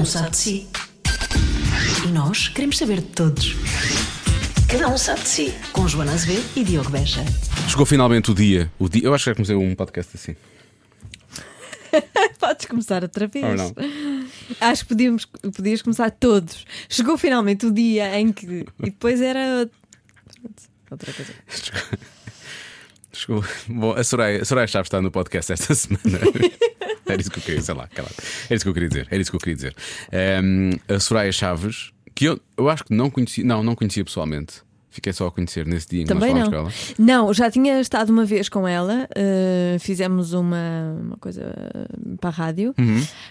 um sabe de si. E nós queremos saber de todos. Cada um sabe de si. Com Joana Azevedo e Diogo Beja. Chegou finalmente o dia. O dia. Eu acho que já comecei um podcast assim. Podes começar outra vez. Ou não? Acho que podíamos, podias começar todos. Chegou finalmente o dia em que. E depois era. Outra coisa. Chegou. Bom, a Soraya, a Soraya Chaves está no podcast esta semana. Era isso que eu queria, sei lá, calado. Era isso que eu queria dizer. Era isso que eu queria dizer. Ehm, a Soraya Chaves, que eu, eu acho que não conhecia, não, não conhecia pessoalmente. Fiquei só a conhecer nesse dia em que Também nós não. falámos com ela. Não, já tinha estado uma vez com ela, eh, fizemos uma, uma coisa eh, para a rádio,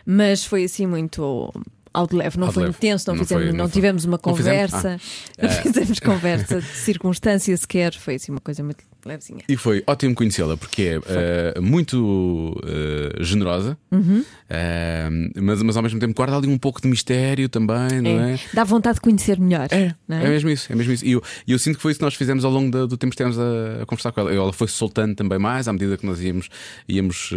mas foi assim muito ao de leve, não de foi leve. intenso, não, Não fizemos, foi- não, não tivemos uma Não fizemos? conversa, Ah. não fizemos conversa de circunstância sequer, foi assim uma coisa muito levezinha. E foi ótimo conhecê-la porque é eh, muito eh, generosa, Uhum. eh, mas, mas ao mesmo tempo guarda ali um pouco de mistério também, não é? É, Dá vontade de conhecer melhor. É, não é mesmo isso, é mesmo isso. E eu, eu sinto que foi isso que nós fizemos ao longo da- do tempo que estivemos a, a conversar com ela. Ela foi soltando também mais à medida que nós íamos, íamos,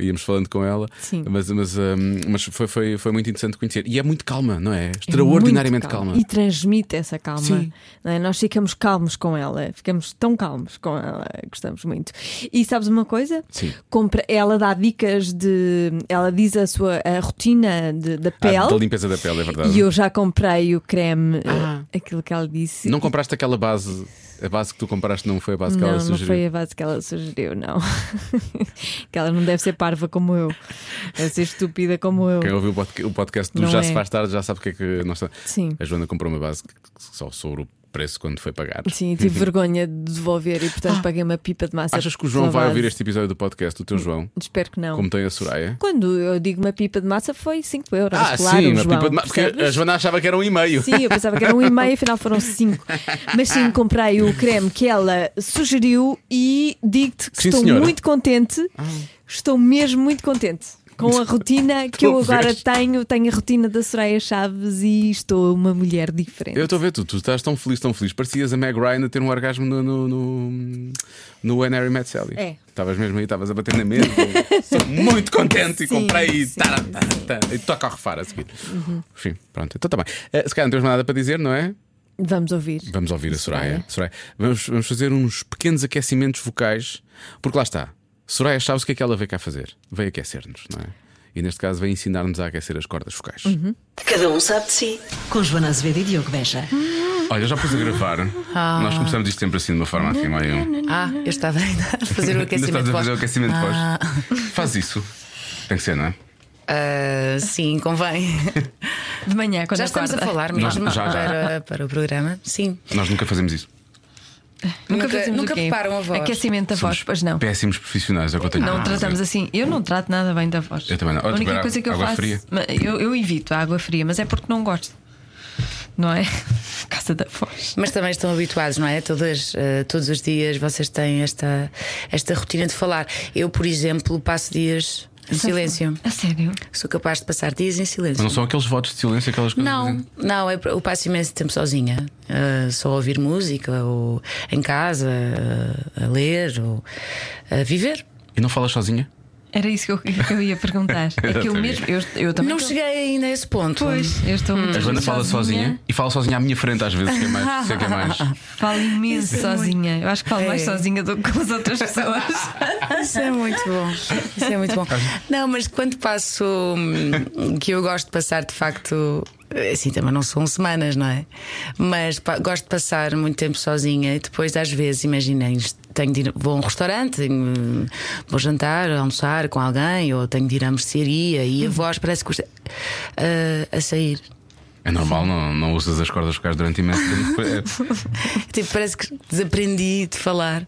íamos falando com ela. Sim. Mas, mas, eh, mas foi, foi, foi muito interessante conhecer. E é muito calma, não é? Extraordinariamente muito calma. E transmite essa calma. Sim. é? Nós ficamos calmos com ela, ficamos tão calmos com ela, gostamos muito. E sabes uma coisa? Sim. Compra, ela dá dicas de. Ela diz a sua a rotina de- da Ah, pele. da limpeza da pele, é verdade. e eu já comprei o creme, Ah. eh, aquilo que ela disse. Não compraste aquela base, a base que tu compraste não foi a base que não, ela não sugeriu. foi a base que ela sugeriu, não. que ela não deve ser parva como eu, deve ser estúpida como eu. Quem ouviu o podca- o podcast do Não Já é. se faz tarde já sabe o que é que nós estamos. Sim. A Joana comprou uma base que só sobre o preço quando foi pagar. Sim, tive vergonha de devolver e portanto paguei uma pipa de massa. Ah. Achas que o João pela vai ouvir este episódio do podcast, o teu João, Espero que não. como tem a Soraya? Quando eu digo uma pipa de massa foi 5 euros. Ah, claro, sim, uma João, pipa de ma- Porque a Joana achava que era um e-mail. Sim, eu pensava que era um e meio, afinal foram 5. Mas sim, comprei o creme que ela sugeriu e digo-te que Sim, estou senhora. muito contente. Estou mesmo muito contente. Com a rotina que eu agora tenho, tenho a rotina da Soraya Chaves e estou uma mulher diferente. Eu estou a ver, tu, tu estás tão feliz, tão feliz. Parecias a Meg Ryan a ter um orgasmo no, no, no, no When Harry Met Sally. É. Estavas mesmo aí, estavas a bater na mesa. Estou muito contente e Sim, comprei e, sim, tará, tará, tará, e toca a refar a seguir. Enfim, pronto, então está bem. Eh, se calhar não temos mais nada para dizer, não é? Vamos ouvir. Vamos ouvir a Soraya. Soraya. Soraya. Vamos, vamos fazer uns pequenos aquecimentos vocais, porque lá está. Soraya sabes o que é que ela veio cá fazer? Veio aquecer-nos, não é? E neste caso veio ensinar-nos a aquecer as cordas vocais. Cada um sabe de si. Com Joana Azevedo e Diogo Beja. Olha, já pus a gravar. Nós começamos isto sempre assim, de uma forma assim, meio. Ah, eu estava ainda a fazer o Ainda aquecimento estás a fazer o pós. aquecimento de Ah. voz. Faz isso. Tem que ser, não é? Ah, sim, convém. De manhã, quando Já estamos a acorda. falar Nós- mesmo já, já. Para, para o programa. Sim. Nós nunca fazemos isso. Nunca, Nunca- nunca preparam a voz. Aquecimento da voz, Somos pois não. Péssimos profissionais, é o que eu tenho Não a tratamos dizer. assim. Eu não trato nada bem da voz. Eu também não. Olha, A única coisa que eu água faço. fria. Eu, eu evito a água fria, mas é porque não gosto. Não é? Por causa da voz. Mas também estão habituados, não é? Todas, ah, todos os dias vocês têm esta, esta rotina de falar. Eu, por exemplo, passo dias em silêncio. A sério? Sou capaz de passar dias em silêncio. Mas não são aqueles votos de silêncio, aquelas coisas. Não, não, eu eu passo imenso tempo sozinha, ah, só a ouvir música, ou em casa, ah, a ler, ou a viver. E não falas sozinha? Era isso que eu, que eu ia perguntar. É que eu mesmo. Eu, eu também. Não tô- cheguei ainda a esse ponto. Pois, eu estou muito A Joana fala sozinha e fala sozinha à minha frente às vezes, que é mais. sei que é mais. Falo imenso Isso é sozinha. Eu acho que falo mais É. sozinha do que com as outras pessoas. Isso é muito bom. Isso é muito bom. Não, mas quando passo hum, que eu gosto de passar de facto. Assim também não são semanas, não é? Mas gosto de passar muito tempo sozinha e depois, às vezes, imaginem, tenho de ir, vou a um restaurante, tenho- vou jantar, almoçar com alguém, ou tenho de ir à mercearia e a voz parece que custa ah, a sair. É normal, não, não usas as cordas vocais durante imenso tempo. É- Tipo, parece que desaprendi de falar.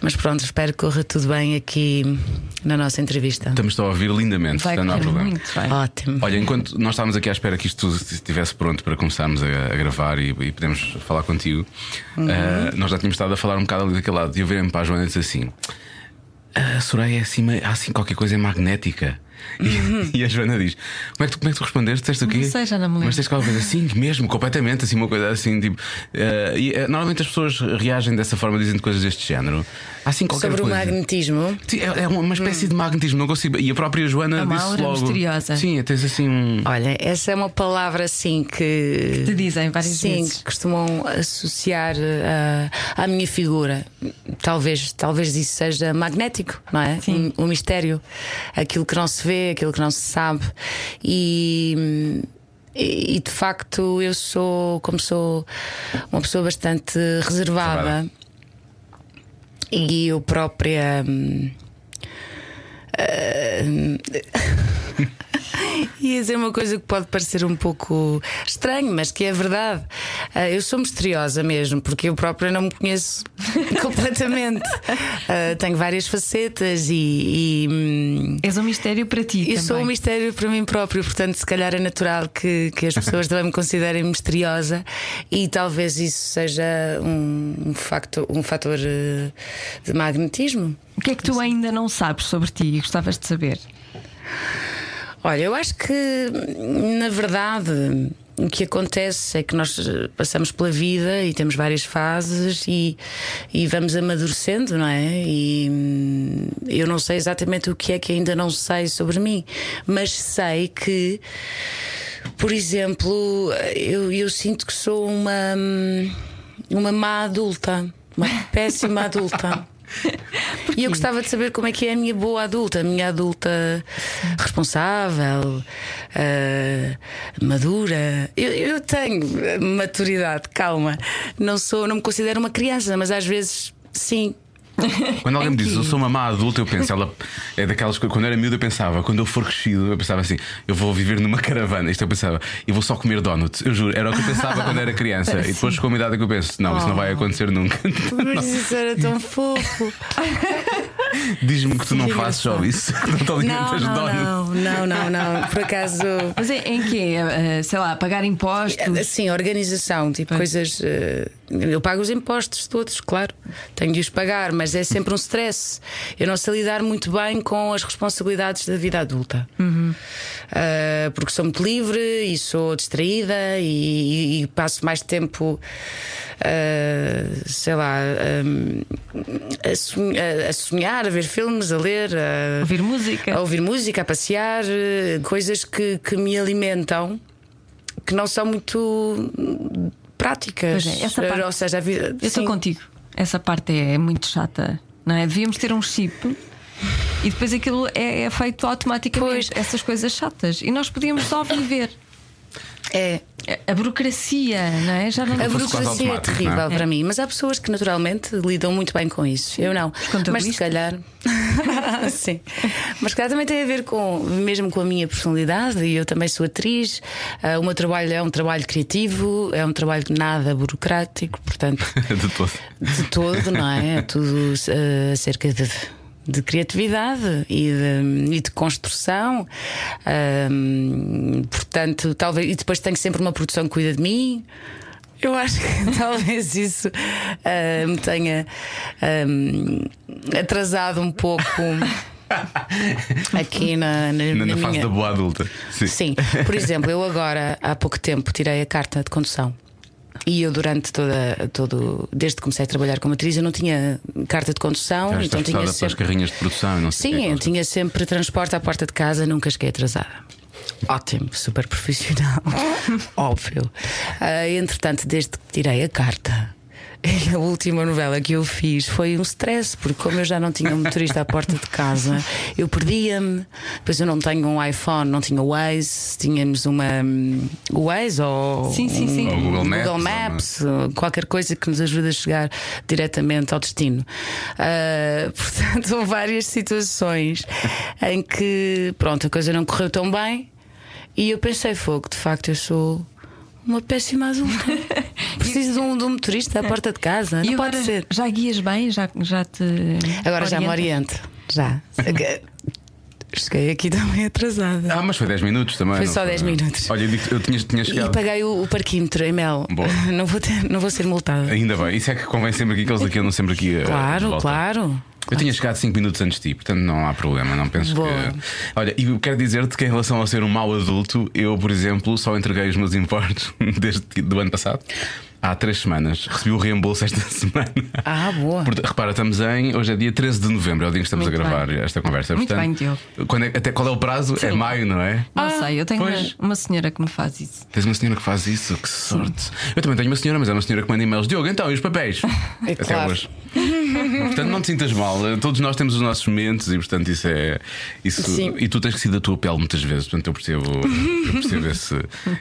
Mas pronto, espero que corra tudo bem aqui na nossa entrevista. Estamos a ouvir lindamente, Vai portanto não há problema. muito. Ótimo. Olha, enquanto nós estávamos aqui à espera que isto tudo estivesse pronto para começarmos a, a gravar e, e podemos falar contigo, ah, nós já tínhamos estado a falar um bocado ali daquele lado. E eu virei-me para a Joana e disse assim: A Soraya é assim, assim qualquer coisa magnética. E, e a Joana diz: Como é que tu, como é que tu respondeste? Disseste o quê? Não sei, já não me lembro. Mas tens qualquer coisa assim, mesmo, completamente, assim, uma coisa assim, tipo. eh, e, eh, normalmente as pessoas reagem dessa forma, dizendo coisas deste género. Assim qualquer Sobre o coisa. magnetismo. Sim, é, é uma espécie de magnetismo, não consigo. E a própria Joana É uma disse aura logo. misteriosa. Sim, tens assim um. Olha, essa é uma palavra assim que. Te dizem várias Sim, vezes. que costumam associar uh, à minha figura. Talvez, talvez isso seja magnético, não é? Sim. Um, um mistério. Aquilo que não se vê, aquilo que não se sabe. E. E e, de facto eu sou, como sou uma pessoa bastante reservada, Reservada. e eu própria. hum, ah, Ia dizer uma coisa que pode parecer um pouco estranho, mas que é verdade. Ah, eu sou misteriosa mesmo, porque eu própria não me conheço completamente. Ah, tenho várias facetas e. e, hum, És um mistério para ti. eu sou um também. mistério para mim próprio, portanto, se calhar é natural que, que as pessoas também me considerem misteriosa e talvez isso seja um, um, facto, um fator eh, de magnetismo. O que é que tu ainda não sabes sobre ti e gostavas de saber? Olha, eu acho que, na verdade, o que acontece é que nós eh, passamos pela vida e temos várias fases e, e vamos amadurecendo, não é? E hum, eu não sei exatamente o que é que ainda não sei sobre mim, mas sei que, por exemplo, eu, eu sinto que sou uma, hum, uma má adulta, uma péssima adulta. E eu gostava de saber como é que é a minha boa adulta, a minha adulta responsável, ah, madura. Eu, eu tenho maturidade, calma. Não sou, não me considero uma criança, mas às vezes sim. Quando alguém me diz eu sou uma má adulta, eu penso, ela é daquelas coisas. Quando eu era miúdo, eu pensava, quando eu for crescido, eu pensava assim, eu vou viver numa caravana. Isto eu pensava, eu vou só comer donuts. Eu juro, era o que eu pensava quando era criança. E depois chegou uma idade que eu penso, não, isso não vai acontecer nunca. Mas isso era tão fofo. Diz-me que tu não fazes só isso, não te Não, alimentas de não, donuts. não, não, não, não. Por acaso. Mas em, em quê? Eh, sei lá, pagar impostos? Assim, organização, tipo coisas. Eu pago os impostos todos, claro. Tenho de os pagar, mas é sempre um stress. Eu não sei lidar muito bem com as responsabilidades da vida adulta. Ah, porque sou muito livre e sou distraída e, e passo mais tempo. ah, sei lá, ah, a, sonhar, a sonhar, a ver filmes, a ler, a, Ouvir música? a ouvir música, a passear, coisas que, que me alimentam que não são muito práticas. Pois é, essa parte- Ou seja, vida. Eu estou contigo. Essa parte é muito chata, não é? Devíamos ter um chip e depois aquilo é, é feito automaticamente. Pois. Essas coisas chatas. E nós podíamos só viver. É. A burocracia, não é? Já não A burocracia é automático, terrível é? para mim, mas há pessoas que naturalmente lidam muito bem com isso. Eu não. Mas se calhar. Sim. Mas se calhar também tem a ver com, mesmo com a minha personalidade, e eu também sou atriz. ah, o meu trabalho é um trabalho criativo, é um trabalho nada burocrático, portanto. De todo. de todo, não é? É tudo eh, acerca de, de criatividade e de, e de construção. Ahm, portanto, talvez. E depois tenho sempre uma produção que cuida de mim. Eu acho que talvez isso ah, me tenha ahm, atrasado um pouco aqui na, na, Na, na na fase minha. da boa adulta. Sim. Sim, por exemplo, eu agora há pouco tempo tirei a carta de condução. E eu durante toda todo desde que comecei a trabalhar como atriz eu não tinha carta de condução, Já então estás tinha preparada para as sempre carrinhas de produção não sei Sim, eu tinha sempre transporte à porta de casa, nunca cheguei atrasada. Ótimo, super profissional, óbvio. Ah, entretanto, desde que tirei a carta, a última novela que eu fiz foi um stress, porque como eu já não tinha um motorista à porta de casa, eu perdia-me. Depois eu não tenho um iPhone, não tinha o Waze, tínhamos uma o Waze ou Sim, sim, sim. Ou um Google Maps, Google ou Maps, qualquer coisa que nos ajude a chegar diretamente ao destino. Ah, portanto, houve várias situações em que, pronto, a coisa não correu tão bem e eu pensei, fogo, de facto, eu sou. Uma péssima adulta. Preciso de um, de um motorista à porta de casa. E Não agora pode ser. já guias bem? Já, já te. Agora já me oriento. Já. Cheguei aqui também atrasada. Ah, mas foi 10 minutos também. Foi não só 10 minutos. Olha, eu, digo- eu tinha, tinha E chegado. paguei o, o parquímetro em Mel. Boa. Não vou, ter, não vou ser multada. Ainda bem, isso é que convém sempre aqui que eles aqui andam sempre aqui. eh, Claro, claro. Eu tinha chegado 5 minutos antes de ti, portanto não há problema, não penso Boa. que. Olha, e eu quero dizer-te que em relação a ser um mau adulto, eu, por exemplo, só entreguei os meus impostos desde do ano passado. Há três semanas. Recebi o reembolso esta semana. Ah, boa. Porta- repara, estamos em. Hoje é dia 13 de novembro, é o dia em que estamos Muito a gravar bem. esta conversa. Muito Portanto, bem, Diogo. Quando é- até qual é o prazo? É maio, não é? Não sei, eu tenho uma, uma senhora que me faz isso. Tens uma senhora que faz isso, que sorte. Eu também tenho uma senhora, mas é uma senhora que manda e-mails. Diogo, então, e os papéis? É Até claro. hoje. portanto, não te sintas mal. Todos nós temos os nossos momentos e, portanto, isso é. Isso, Sim. e tu tens que sair da tua pele muitas vezes. Portanto, eu percebo, eu percebo, esse,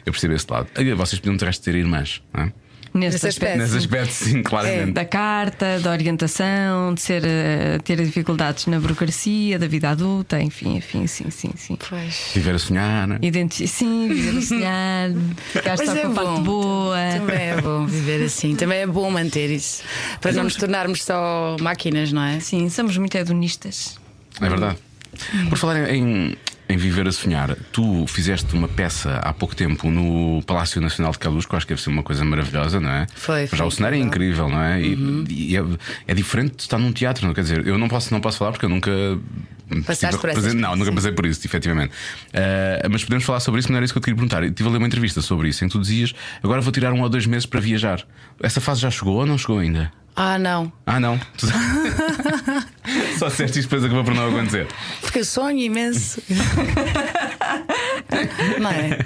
eu percebo esse lado. Vocês podiam ter de ter irmãs, não é? Nesse Nesse aspecto. aspecto. Nesse aspecto, sim, claramente. Da carta, da orientação, de ser, eh, ter dificuldades na burocracia, da vida adulta, enfim, enfim, sim, sim, sim. Pois. Viver a sonhar. não é? Identi sim, viver a sonhar, ficar só é com a parte boa. Também é bom viver assim. Também é bom manter isso. Para não nos tornarmos só máquinas, não é? Sim, somos muito hedonistas. É verdade. Por falar em, em viver a sonhar, tu fizeste uma peça há pouco tempo no Palácio Nacional de eu acho que deve ser uma coisa maravilhosa, não é? Foi, foi Já o cenário é incrível. não é? E, e é, é diferente de estar num teatro, não quer dizer, eu não posso, não posso falar porque eu nunca. Passaste por essa Não, nunca passei por isso, efetivamente. Ah, mas podemos falar sobre isso, não era isso que eu te queria perguntar. Eu estive a ler uma entrevista sobre isso, em que tu dizias agora vou tirar um ou dois meses para viajar. Essa fase já chegou ou não chegou ainda? Ah, não. Ah, não. Só disseste isto depois acabou por não acontecer. Porque eu sonho imenso. não é?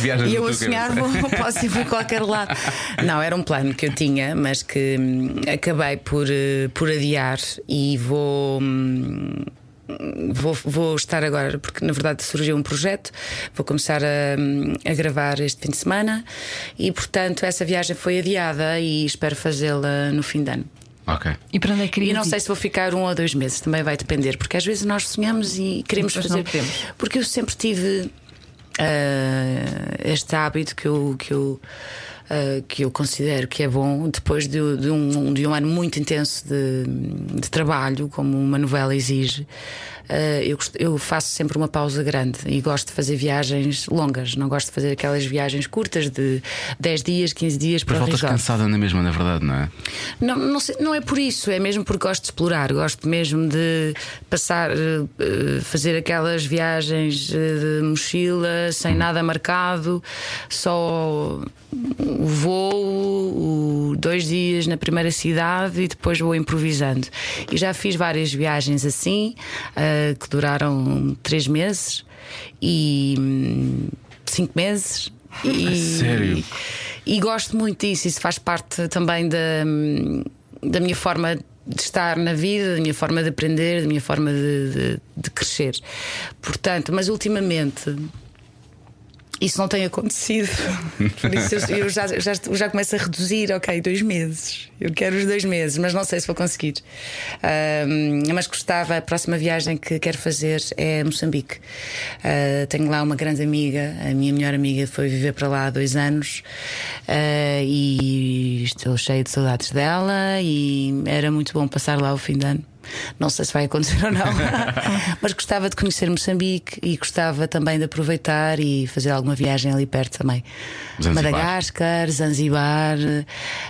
Viajas E eu a sonhar vou, posso ir para qualquer lado. Não, era um plano que eu tinha, mas que hum, acabei por, eh, por adiar e vou. hum, Vou, vou estar agora, porque na verdade surgiu um projeto, vou começar a, hum, a gravar este fim de semana e, portanto, essa viagem foi adiada e espero fazê-la no fim de ano. Ok. E para onde é que E querias não sei se vou ficar um ou dois meses, também vai depender, porque às vezes nós sonhamos e queremos Depois fazer. não podemos. Porque eu sempre tive ah, este hábito que eu. Que eu ah, que eu considero que é bom depois de, de um, de um ano muito intenso de, de trabalho, como uma novela exige. Ah, eu, eu faço sempre uma pausa grande e gosto de fazer viagens longas, não gosto de fazer aquelas viagens curtas de 10 dias, 15 dias para voltas resort. cansada na mesma, na verdade, não é? Não, não, sei- não é por isso, é mesmo porque gosto de explorar, gosto mesmo de passar, eh, eh, fazer aquelas viagens eh, de mochila sem nada marcado, só o voo, o dois dias na primeira cidade e depois vou improvisando. E já fiz várias viagens assim, eh, que duraram três meses e hum, cinco meses. E, sério? e gosto muito disso, isso faz parte também da, da minha forma de estar na vida, da minha forma de aprender, da minha forma de, de- de crescer. Portanto, mas ultimamente. Isso não tem acontecido. Por isso eu, eu já, já, já começo a reduzir, ok, dois meses. Eu quero os dois meses, mas não sei se vou conseguir. Ahm, mas gostava, a próxima viagem que quero fazer é Moçambique. Ah, tenho lá uma grande amiga, a minha melhor amiga foi viver para lá há dois anos ah, e estou cheio de saudades dela e era muito bom passar lá o fim de ano. Não sei se vai acontecer ou não, mas gostava de conhecer Moçambique e gostava também de aproveitar e fazer alguma viagem ali perto também. Zanzibar. Madagascar, Zanzibar.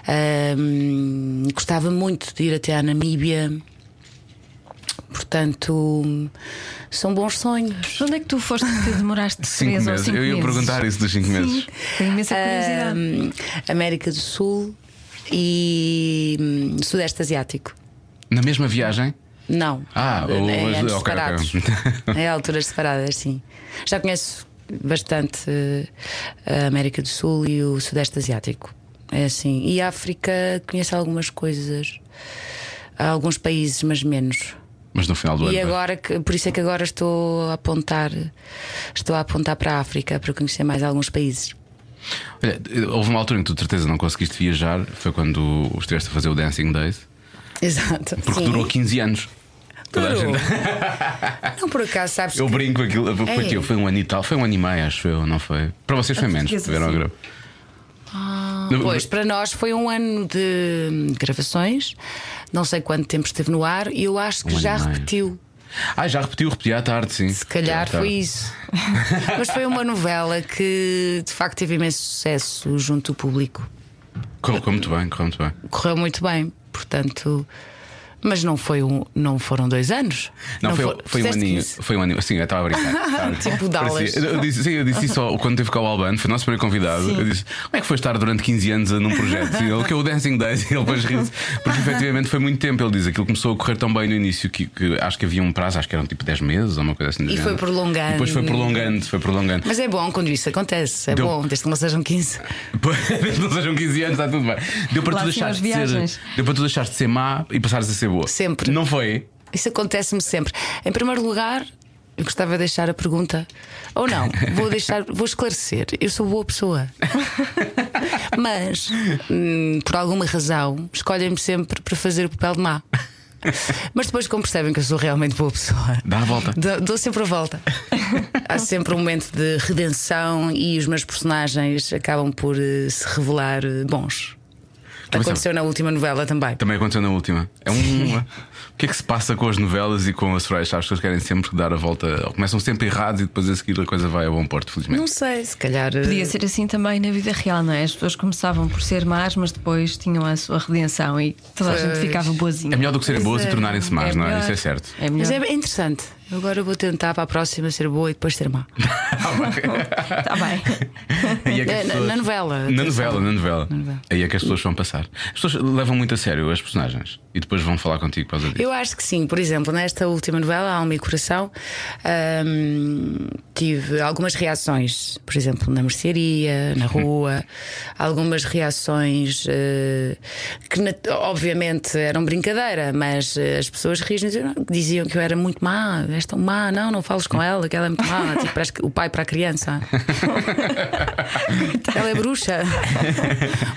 ahm, gostava muito de ir até à Namíbia. Portanto, são bons sonhos. Onde é que tu foste que demoraste Cinco três ou meses. cinco Eu ia meses? perguntar isso dos cinco meses. Tenho imensa curiosidade. Ahm, América do Sul e hum, Sudeste Asiático. Na mesma viagem? Não. Ah, é, os- anos ok, ok. separados. é alturas separadas, sim. Já conheço bastante eh, a América do Sul e o Sudeste Asiático. É assim. E a África conheço algumas coisas. Há alguns países, mas menos. Mas no final do ano. E agora, que- por isso é que agora estou a apontar, estou a apontar para a África para conhecer mais alguns países. Olha, houve uma altura em que tu de certeza não conseguiste viajar, foi quando estiveste a fazer o Dancing Days, Exato. porque sim. durou 15 anos. Toda a Durou. gente- Não, por acaso, sabes Eu que brinco aquilo. Foi, É. aquilo, foi um ano e tal, foi um ano e meio, acho eu, não foi? Para vocês foi menos, portuguesa, tiveram a sim. gra- Ah, Pois, para nós foi um ano de gravações. Não sei quanto tempo esteve no ar e eu acho que Um já repetiu. Ah, já repetiu, repeti à tarde, sim. Se calhar foi isso. Mas foi uma novela que de facto teve imenso sucesso junto do público. Correu, correu muito bem, correu muito bem. Correu muito bem, portanto. Mas não, foi um, não foram dois anos? Não, foi, for- foi um aninho. 15? Foi um aninho. Sim, eu estava a brincar. Tipo Dallas. Eu disse, sim, eu disse isso ao- quando teve cá o Albano, foi o nosso primeiro convidado. Eu disse: Como é que foi estar durante 15 anos num projeto? Ele, que é o Dancing Days, e ele depois riu-se. Porque efetivamente foi muito tempo. Ele diz: Aquilo começou a correr tão bem no início que, que acho que havia um prazo, acho que eram tipo 10 meses ou uma coisa assim. E foi prolongando. E depois foi prolongando, foi prolongando. Mas é bom quando isso acontece. É Deu- bom, desde que não sejam 15. Desde não sejam 15 anos, está tudo bem. Deu para Lá tu sim, deixares de ser. Deu para tu deixares de ser má e passares a ser boa. Sempre. Não foi? Isso acontece-me sempre. Em primeiro lugar, eu gostava de deixar a pergunta. Ou não, vou deixar, vou esclarecer. Eu sou boa pessoa. Mas, hum, por alguma razão, escolhem-me sempre para fazer o papel de má. Mas depois, como percebem que eu sou realmente boa pessoa, Dá a volta. dou, dou sempre a volta. Há sempre um momento de redenção e os meus personagens acabam por eh, se revelar eh, bons. Aconteceu na última novela também. Também aconteceu na última. É um. O que é que se passa com as novelas e com as Chaves? Que eles querem sempre dar a volta. Começam sempre errados e depois a seguir a coisa vai a bom porto, felizmente. Não sei, se calhar. eh, Podia ser assim também na vida real, não é? As pessoas começavam por ser más, mas depois tinham a sua redenção e toda a gente ficava boazinha. É melhor do que serem boas e é. tornarem-se más, É não é? Isso é certo. É Mas é interessante. Agora vou tentar para a próxima ser boa e depois ser má. Está bem. Aí é que as na- pessoas- na novela, Na novela, na novela. Na novela. Aí é que as pessoas vão passar. As pessoas levam muito a sério as personagens e depois vão falar contigo causa Eu acho que sim. Por exemplo, nesta última novela, Alma e Coração, hum, tive algumas reações. Por exemplo, na mercearia, na rua, algumas reações eh, que, nat- obviamente, eram brincadeira, mas eh, as pessoas riam diziam, diziam que eu era muito má. És tão má, não, não fales com ela, que ela é muito má. Tipo, parece que o pai para a criança. Ela é bruxa.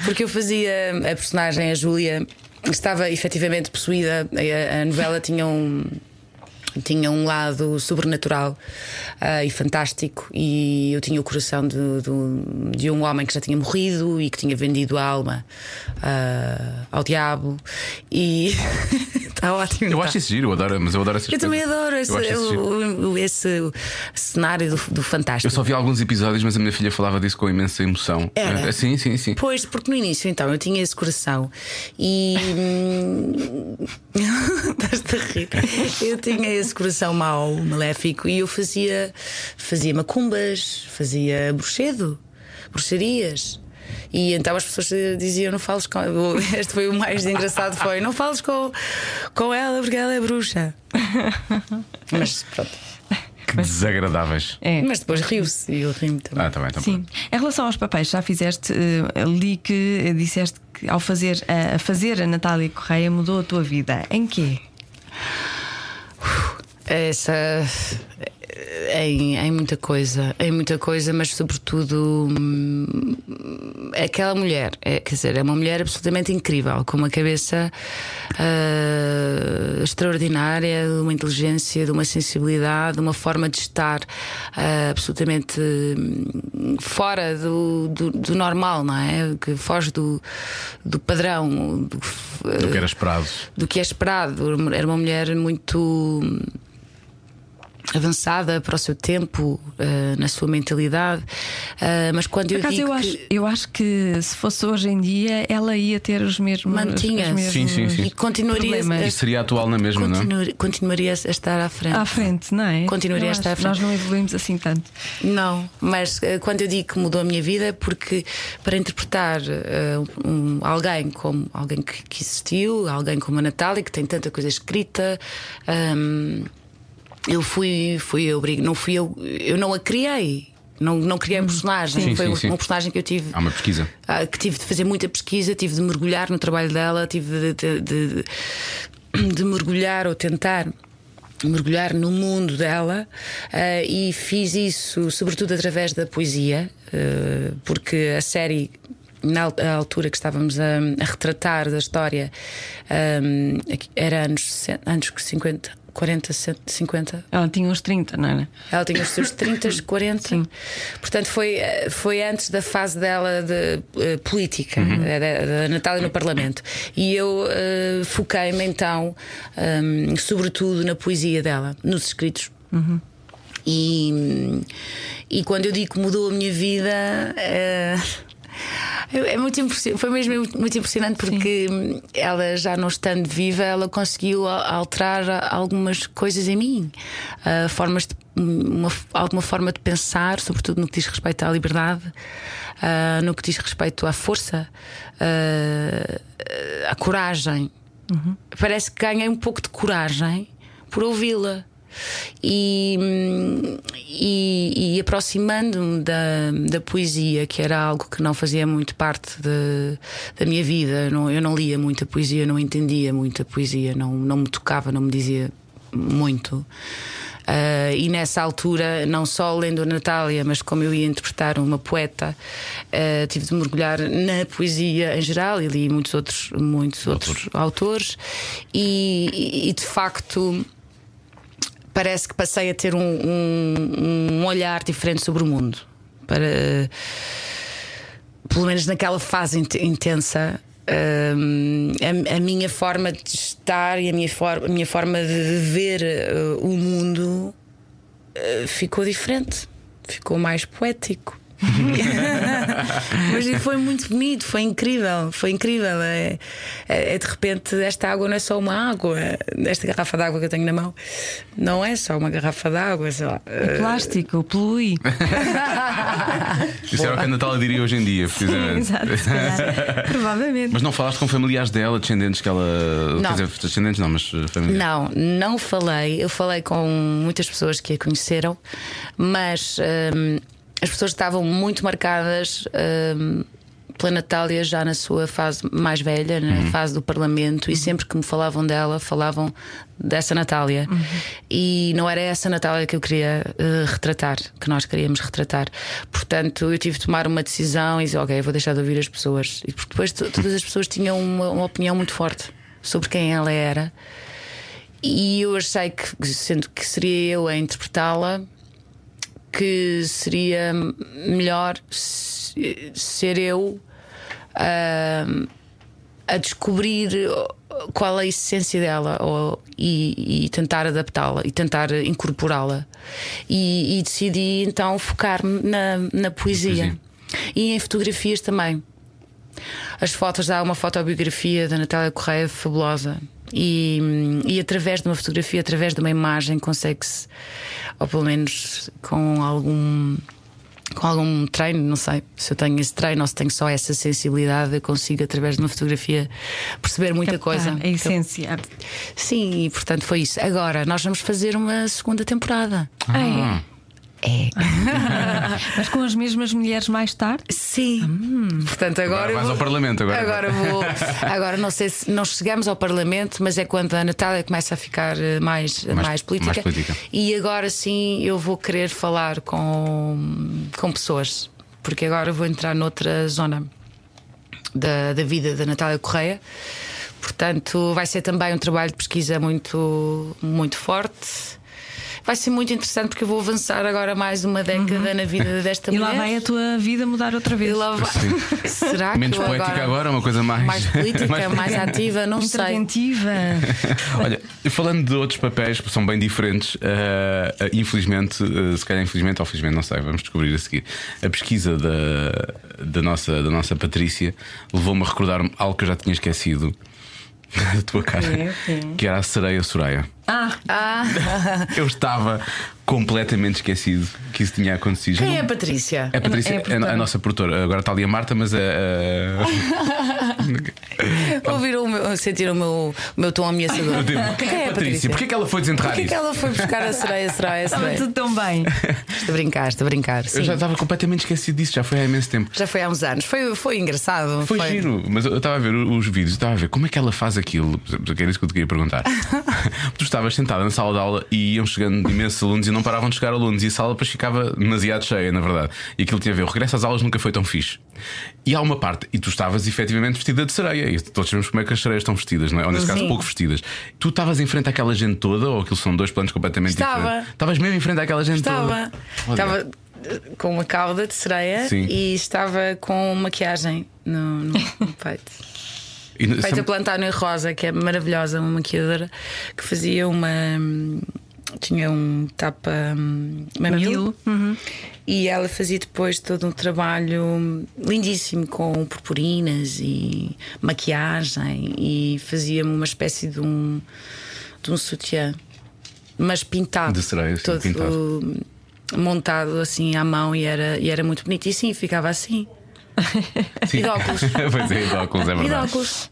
Porque eu fazia a personagem, a Júlia, estava efetivamente possuída. A, a novela tinha um. Tinha um lado sobrenatural ah, e fantástico, e eu tinha o coração de, de- de um homem que já tinha morrido e que tinha vendido a alma ah, ao diabo. E está ótimo. Eu tá? acho isso giro, eu adoro, mas eu adoro essas Eu também adoro esse, Eu esse cenário do, do fantástico. Eu só vi alguns episódios, mas a minha filha falava disso com imensa emoção. Era? Eh, Sim, sim, sim. Pois, porque no início então eu tinha esse coração e. hum, Estás-te a rir. Eu tinha esse coração mau, maléfico, e eu fazia, fazia macumbas, fazia bruxedo, bruxarias. E então as pessoas diziam: não fales com Este foi o mais engraçado: foi não fales com, com ela porque ela é bruxa. Mas pronto. Que desagradáveis. É. Mas depois riu-se e eu ri-me também. Ah, tá bem, tá Sim. Em relação aos papéis, já fizeste, eh, li que disseste que ao fazer a, a fazer a Natália Correia mudou a tua vida. Em quê? Essa. Em, em muita coisa, em muita coisa, mas sobretudo hum, aquela mulher, é, quer dizer, é uma mulher absolutamente incrível, com uma cabeça ah, extraordinária, de uma inteligência, de uma sensibilidade, de uma forma de estar ah, absolutamente hum, fora do, do, do normal, não é? Que foge do, do padrão, do, Do que era esperado. do que é esperado. Era uma mulher muito avançada para o seu tempo, eh, na sua mentalidade. Eh, mas quando Por eu acaso, digo eu, acho, que eu acho que se fosse hoje em dia, ela ia ter os mesmos. Mantinha. os mesmos Sim, sim, sim. e continuaria problemas. E seria atual na mesma, não é? continua- continuaria a estar à frente. À frente, não é? Continuaria Eu a estar à frente. Nós não evoluímos assim tanto. Não, mas eh, quando eu digo que mudou a minha vida é porque para interpretar um- alguém como alguém que, que existiu, alguém como a Natália, que tem tanta coisa escrita. hum, eu fui, fui eu, não fui eu, eu não a criei. Não, não criei um personagem, Sim, foi sim, um, sim. um personagem que eu tive. Há uma pesquisa. Ah, que tive de fazer muita pesquisa, tive de mergulhar no trabalho dela, tive de, de- de- de- mergulhar ou tentar mergulhar no mundo dela ah, e fiz isso sobretudo através da poesia, ah, porque a série. Na altura que estávamos a, a retratar da história aqui- era anos, 60, anos 50, 40, 50, Ela tinha uns 30, não era? ela tinha os seus 30, 40. Portanto, foi, eh, foi antes da fase dela de eh, política, eh, da, da Natália no Parlamento. E eu eh, foquei-me então, hum, sobretudo, na poesia dela, nos escritos. E, e quando eu digo que mudou a minha vida. eh, É, muito foi mesmo muito, muito impressionante porque Sim. ela já não estando viva, ela conseguiu alterar algumas coisas em mim, uh, formas de, uma, alguma forma de pensar, sobretudo no que diz respeito à liberdade, uh, no que diz respeito à força, uh, à coragem. Uhum. Parece que ganhei um pouco de coragem por ouvi-la. E, e, e aproximando-me da, da poesia, que era algo que não fazia muito parte de, da minha vida, eu não, eu não lia muita poesia, não entendia muita poesia, não, não me tocava, não me dizia muito. Uh, e nessa altura, não só lendo a Natália, mas como eu ia interpretar uma poeta, uh, tive de mergulhar na poesia em geral e li muitos outros, muitos outros autores, e, e de facto parece que passei a ter um, um, um olhar diferente sobre o mundo. Para, pelo menos naquela fase intensa, um, a, a, minha forma de estar e a minha, for, a minha forma de ver uh, o mundo uh, ficou diferente, ficou mais poético. Mas foi muito bonito, foi incrível, foi incrível. É, é, é, de repente, esta água não é só uma água, esta garrafa d'água que eu tenho na mão não é só uma garrafa d'água. É plástico, polui. Isso é o que a Natália diria hoje em dia, precisamente. Sim, exato, Provavelmente. Mas não falaste com familiares dela, descendentes que ela. Não. Quer dizer, descendentes não, mas familiares. Não, não falei. Eu falei com muitas pessoas que a conheceram, mas. Hum, as pessoas estavam muito marcadas um, pela Natália já na sua fase mais velha, na uhum. fase do Parlamento, e sempre que me falavam dela, falavam dessa Natália. Uhum. E não era essa Natália que eu queria uh, retratar, que nós queríamos retratar. Portanto, eu tive de tomar uma decisão e dizer, ok, vou deixar de ouvir as pessoas. E porque depois todas as pessoas tinham uma, uma opinião muito forte sobre quem ela era. E eu achei que, sendo que seria eu a interpretá-la, que seria melhor ser eu uh, a descobrir qual é a essência dela ou, e, e tentar adaptá-la e tentar incorporá-la. E, e, decidi então focar-me na, na poesia e em fotografias também. As fotos, há uma fotobiografia da Natália Correia fabulosa. E, e através de uma fotografia, através de uma imagem, consegue-se, ou pelo menos com algum com algum treino, não sei se eu tenho esse treino ou se tenho só essa sensibilidade, eu consigo, através de uma fotografia, perceber muita Captar coisa. A essência. Sim, e portanto foi isso. Agora, nós vamos fazer uma segunda temporada. Ah. É. É. Mas com as mesmas mulheres mais tarde? Sim. Hum. Portanto, agora. Agora vais vou, ao Parlamento. Agora, agora vou. Agora não sei se não chegamos ao Parlamento, mas é quando a Natália começa a ficar eh, mais, mais, mais, política. mais política. E agora sim eu vou querer falar com, com pessoas, porque agora vou entrar noutra zona da, da vida da Natália Correia. Portanto, vai ser também um trabalho de pesquisa muito, muito forte vai ser muito interessante porque eu vou avançar agora mais uma década uhum. na vida desta e mulher. E lá vai a tua vida mudar outra vez. E lá vai... Será Menos que poética agora, agora, uma coisa mais. Mais política, mais, mais ativa, não Interventiva. sei. Olha, falando de outros papéis, são bem diferentes, uh, infelizmente, uh, se calhar infelizmente ou felizmente, não sei, vamos descobrir a seguir. A pesquisa da, da, nossa, da nossa Patrícia levou-me a recordar algo que eu já tinha esquecido da tua cara, okay, okay. que era a sereia Soraya. Ah. ah. Eu estava completamente esquecido que isso tinha acontecido. Quem é a Patrícia? É a Patrícia, é a, é a, nossa produtora. Agora está ali a Marta, mas a. a... Ouviram o meu, sentiram o meu, o meu tom ameaçador. Quem é a Patrícia? Porquê que ela foi desenterrar Porquê isso? que ela foi buscar a sereia, sereia, Estava tudo tão bem. Estou a brincar, estou a brincar. Sim. Eu já estava completamente esquecido disso, já foi há imenso tempo. Já foi há uns anos. Foi, foi engraçado. Foi, foi... giro, mas eu estava a ver os vídeos, estava a ver como é que ela faz aquilo. Porque era isso que eu te queria perguntar. tu estavas sentada na sala de aula e iam chegando imensos alunos e não paravam de chegar alunos e a sala depois ficava demasiado cheia, na verdade. E aquilo tinha a ver, o regresso às aulas nunca foi tão fixe. E há uma parte, e tu estavas efetivamente vestida de sereia, e todos sabemos como é que as sereias estão vestidas, não é? Ou nesse Sim. caso, pouco vestidas. Tu estavas em frente àquela gente toda, ou aquilo são dois planos completamente Estava. diferentes? Estavas mesmo em frente àquela gente estava. toda? Estava. Estava com uma cauda de sereia Sim. e estava com maquiagem no, no peito. E, Feita pela Antónia Rosa, que é maravilhosa, uma maquiadora, que fazia uma tinha um tapa um, mamilo, Uhum. E ela fazia depois todo um trabalho lindíssimo com purpurinas e maquiagem e fazia-me uma espécie de um, de um sutiã, mas pintado. De sereia, todo pintado. montado assim à mão e era, e era muito bonito. E sim, ficava assim. E de óculos. pois é, de óculos, é E de verdade. óculos.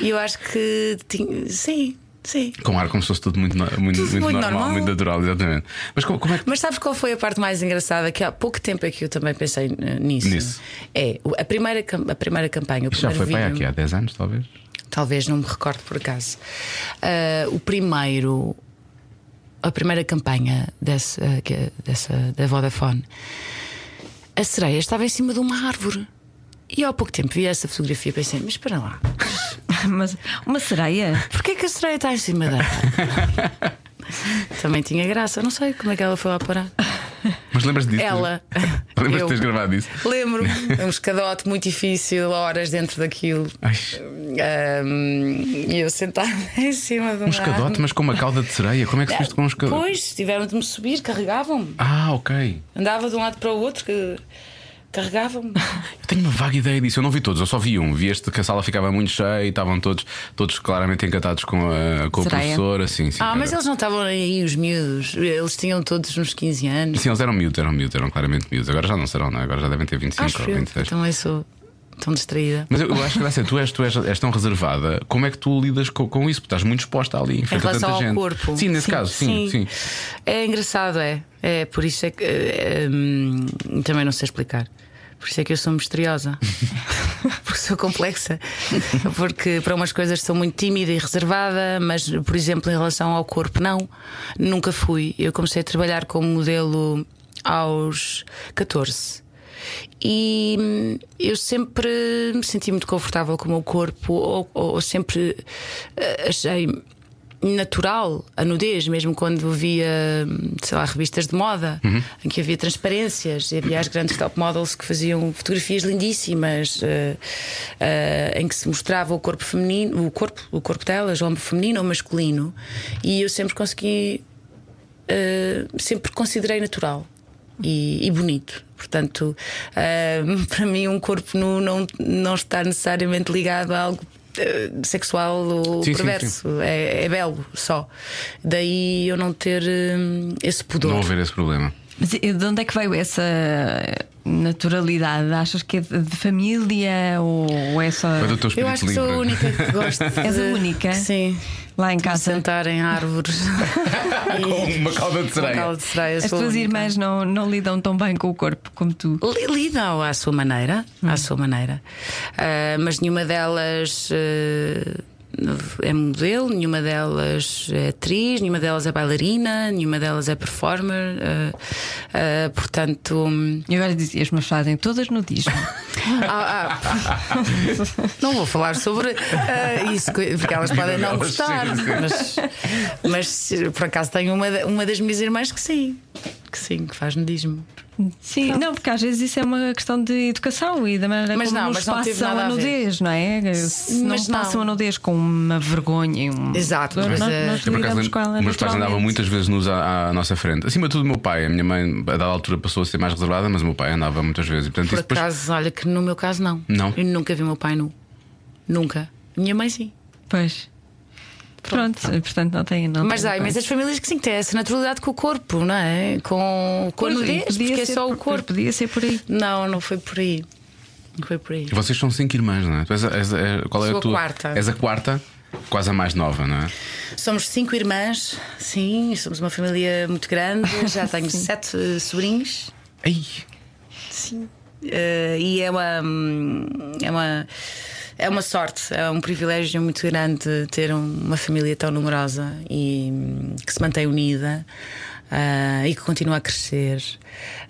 E eu acho que tinha, sim, sim. Com ar como se fosse tudo muito, muito, muito muito normal, normal. muito natural, exatamente. Mas como, como é que. Mas sabes qual foi a parte mais engraçada? Que há pouco tempo é que eu também pensei nisso. Nisso. É a primeira, a primeira campanha. O já foi primeiro para aqui há 10 anos, talvez? Talvez não me recordo por acaso. Ah, o primeiro. A primeira campanha dessa, que- é dessa, da Vodafone, a sereia estava em cima de uma árvore. E há pouco tempo vi essa fotografia e pensei, mas espera lá, Mas uma sereia? porquê que a sereia está em cima da árvore? Também tinha graça, não sei como é que ela foi lá parar. Mas lembras disso? Ela. Lembras de teres gravado isso? Lembro-me. Um escadote muito difícil, horas dentro daquilo. E eu sentada em cima de um escadote, mas com uma cauda de sereia. Como é que se viste com um escadote? Pois, tiveram de me subir, carregavam-me. Ah, ok. Andava de um lado para o outro, que carregavam-me. Eu tenho uma vaga ideia disso. Eu não vi todos, eu só vi um. Vi este que a sala ficava muito cheia e estavam todos, todos claramente encantados com a, com a Sereia. professora. Sim, sim, Ah, mas era- eles não estavam aí, os miúdos. Eles tinham todos uns 15 anos. Sim, eles eram miúdos, eram miúdos, eram claramente miúdos. Agora já não serão, não é? Agora já devem ter 25 Acho ou eu. 26. Também sou tão distraída. Mas eu, eu acho que Graça, tu, és, tu és, és tão reservada. Como é que tu lidas com, com isso? Porque estás muito exposta ali em Em frente a relação tanta ao gente. corpo. Sim, nesse caso, sim, sim. É engraçado, é. É, por isso é que. hum, também não sei explicar. Por isso é que eu sou misteriosa. Porque sou complexa. Porque para umas coisas sou muito tímida e reservada, mas, por exemplo, em relação ao corpo, não. Nunca fui. Eu comecei a trabalhar como modelo aos 14. E hum, eu sempre me senti muito confortável com o meu corpo, ou, ou sempre eh, achei natural a nudez, mesmo quando via, hum, sei lá, revistas de moda, em que havia transparências, e havia as grandes top models que faziam fotografias lindíssimas, eh, eh, em que se mostrava o corpo feminino, o corpo, o corpo delas, ou feminino ou masculino, e eu sempre consegui Uh, sempre considerei natural e, e bonito. Portanto, uh, para mim, um corpo nu não, não está necessariamente ligado a algo uh, sexual ou Sim, sim, perverso. É, é belo só. Daí eu não ter um, esse pudor. Não haver esse problema. Mas e de onde é que veio essa naturalidade? Achas que é de família ou é só Vai do teu Eu acho que livre. sou a única que gosto. És a única? Sim. Lá em De casa? sentar em árvores. Com uma cauda de sereia. de sereia, As tuas irmãs não, não lidam tão bem com o corpo como tu. Li- Lidam à sua maneira, à sua maneira. Ah, mas nenhuma delas ah, é modelo, nenhuma delas é atriz, nenhuma delas é bailarina, nenhuma delas é performer. ah, ah, portanto. hum, E agora dizias-me fazem todas nudismo. ah, ah, não vou falar sobre ah, isso, porque elas podem não gostar, sim. mas, mas por acaso tenho uma, uma das minhas irmãs que sim, que sim, que faz nudismo. Sim, não, porque às vezes isso é uma questão de educação e da maneira Mas como não, nos mas não teve passam a a nudez, não é? Se não Mas não. passam a nudez com uma vergonha e um. Exato, mas, nós, eh, nós acaso, lidamos com ela meus pais andavam muitas vezes nus à, à nossa frente. Acima de tudo, o meu pai. A minha mãe, a dada altura, passou a ser mais reservada, mas o meu pai andava muitas vezes. E, portanto, Por depois- acaso, olha que no meu caso não. Não? Eu nunca vi o meu pai nu. Nunca. Minha mãe sim. Pois. Pronto, portanto não tem. Não Mas tem há imensas famílias que sim têm essa naturalidade com o corpo, não é? Com, com a nudez, podia porque é só o por- corpo. Podia ser por aí. Não, não foi por aí. Não foi por aí. E vocês são cinco irmãs, não é? Tu és a- és a- qual é Sou a a tua? quarta. És a quarta, quase a mais nova, não é? Somos cinco irmãs, sim, somos uma família muito grande. Já tenho sete sobrinhos. Ei, Sim. Eh, e é uma, hum, é uma. É uma sorte, é um privilégio muito grande ter um- uma família tão numerosa e hum, que se mantém unida ah, e que continua a crescer.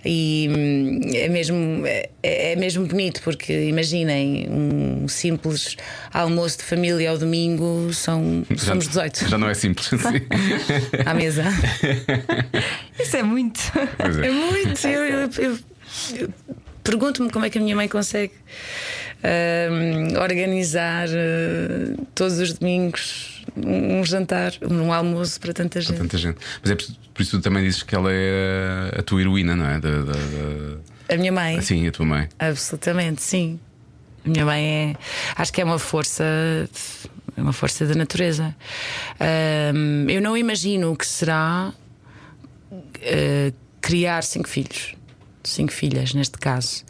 E hum, é mesmo, é, é mesmo bonito, porque imaginem um simples almoço de família ao domingo, são, somos 18 Já não é simples assim. à mesa. Isso é muito. Pois é. É muito. Eu, eu- eu- eu Pergunto-me como é que a minha mãe consegue uh, organizar uh, todos os domingos um jantar, um almoço para tanta gente. Para tanta gente. Mas é por, por isso que tu também dizes que ela é a tua heroína, não é? Da, da, da... A minha mãe? Sim, a tua mãe. Absolutamente, sim. A minha mãe é. Acho que é uma força. É uma força da natureza. Uh, eu não imagino o que será uh, criar cinco filhos. Cinco filhas, neste caso.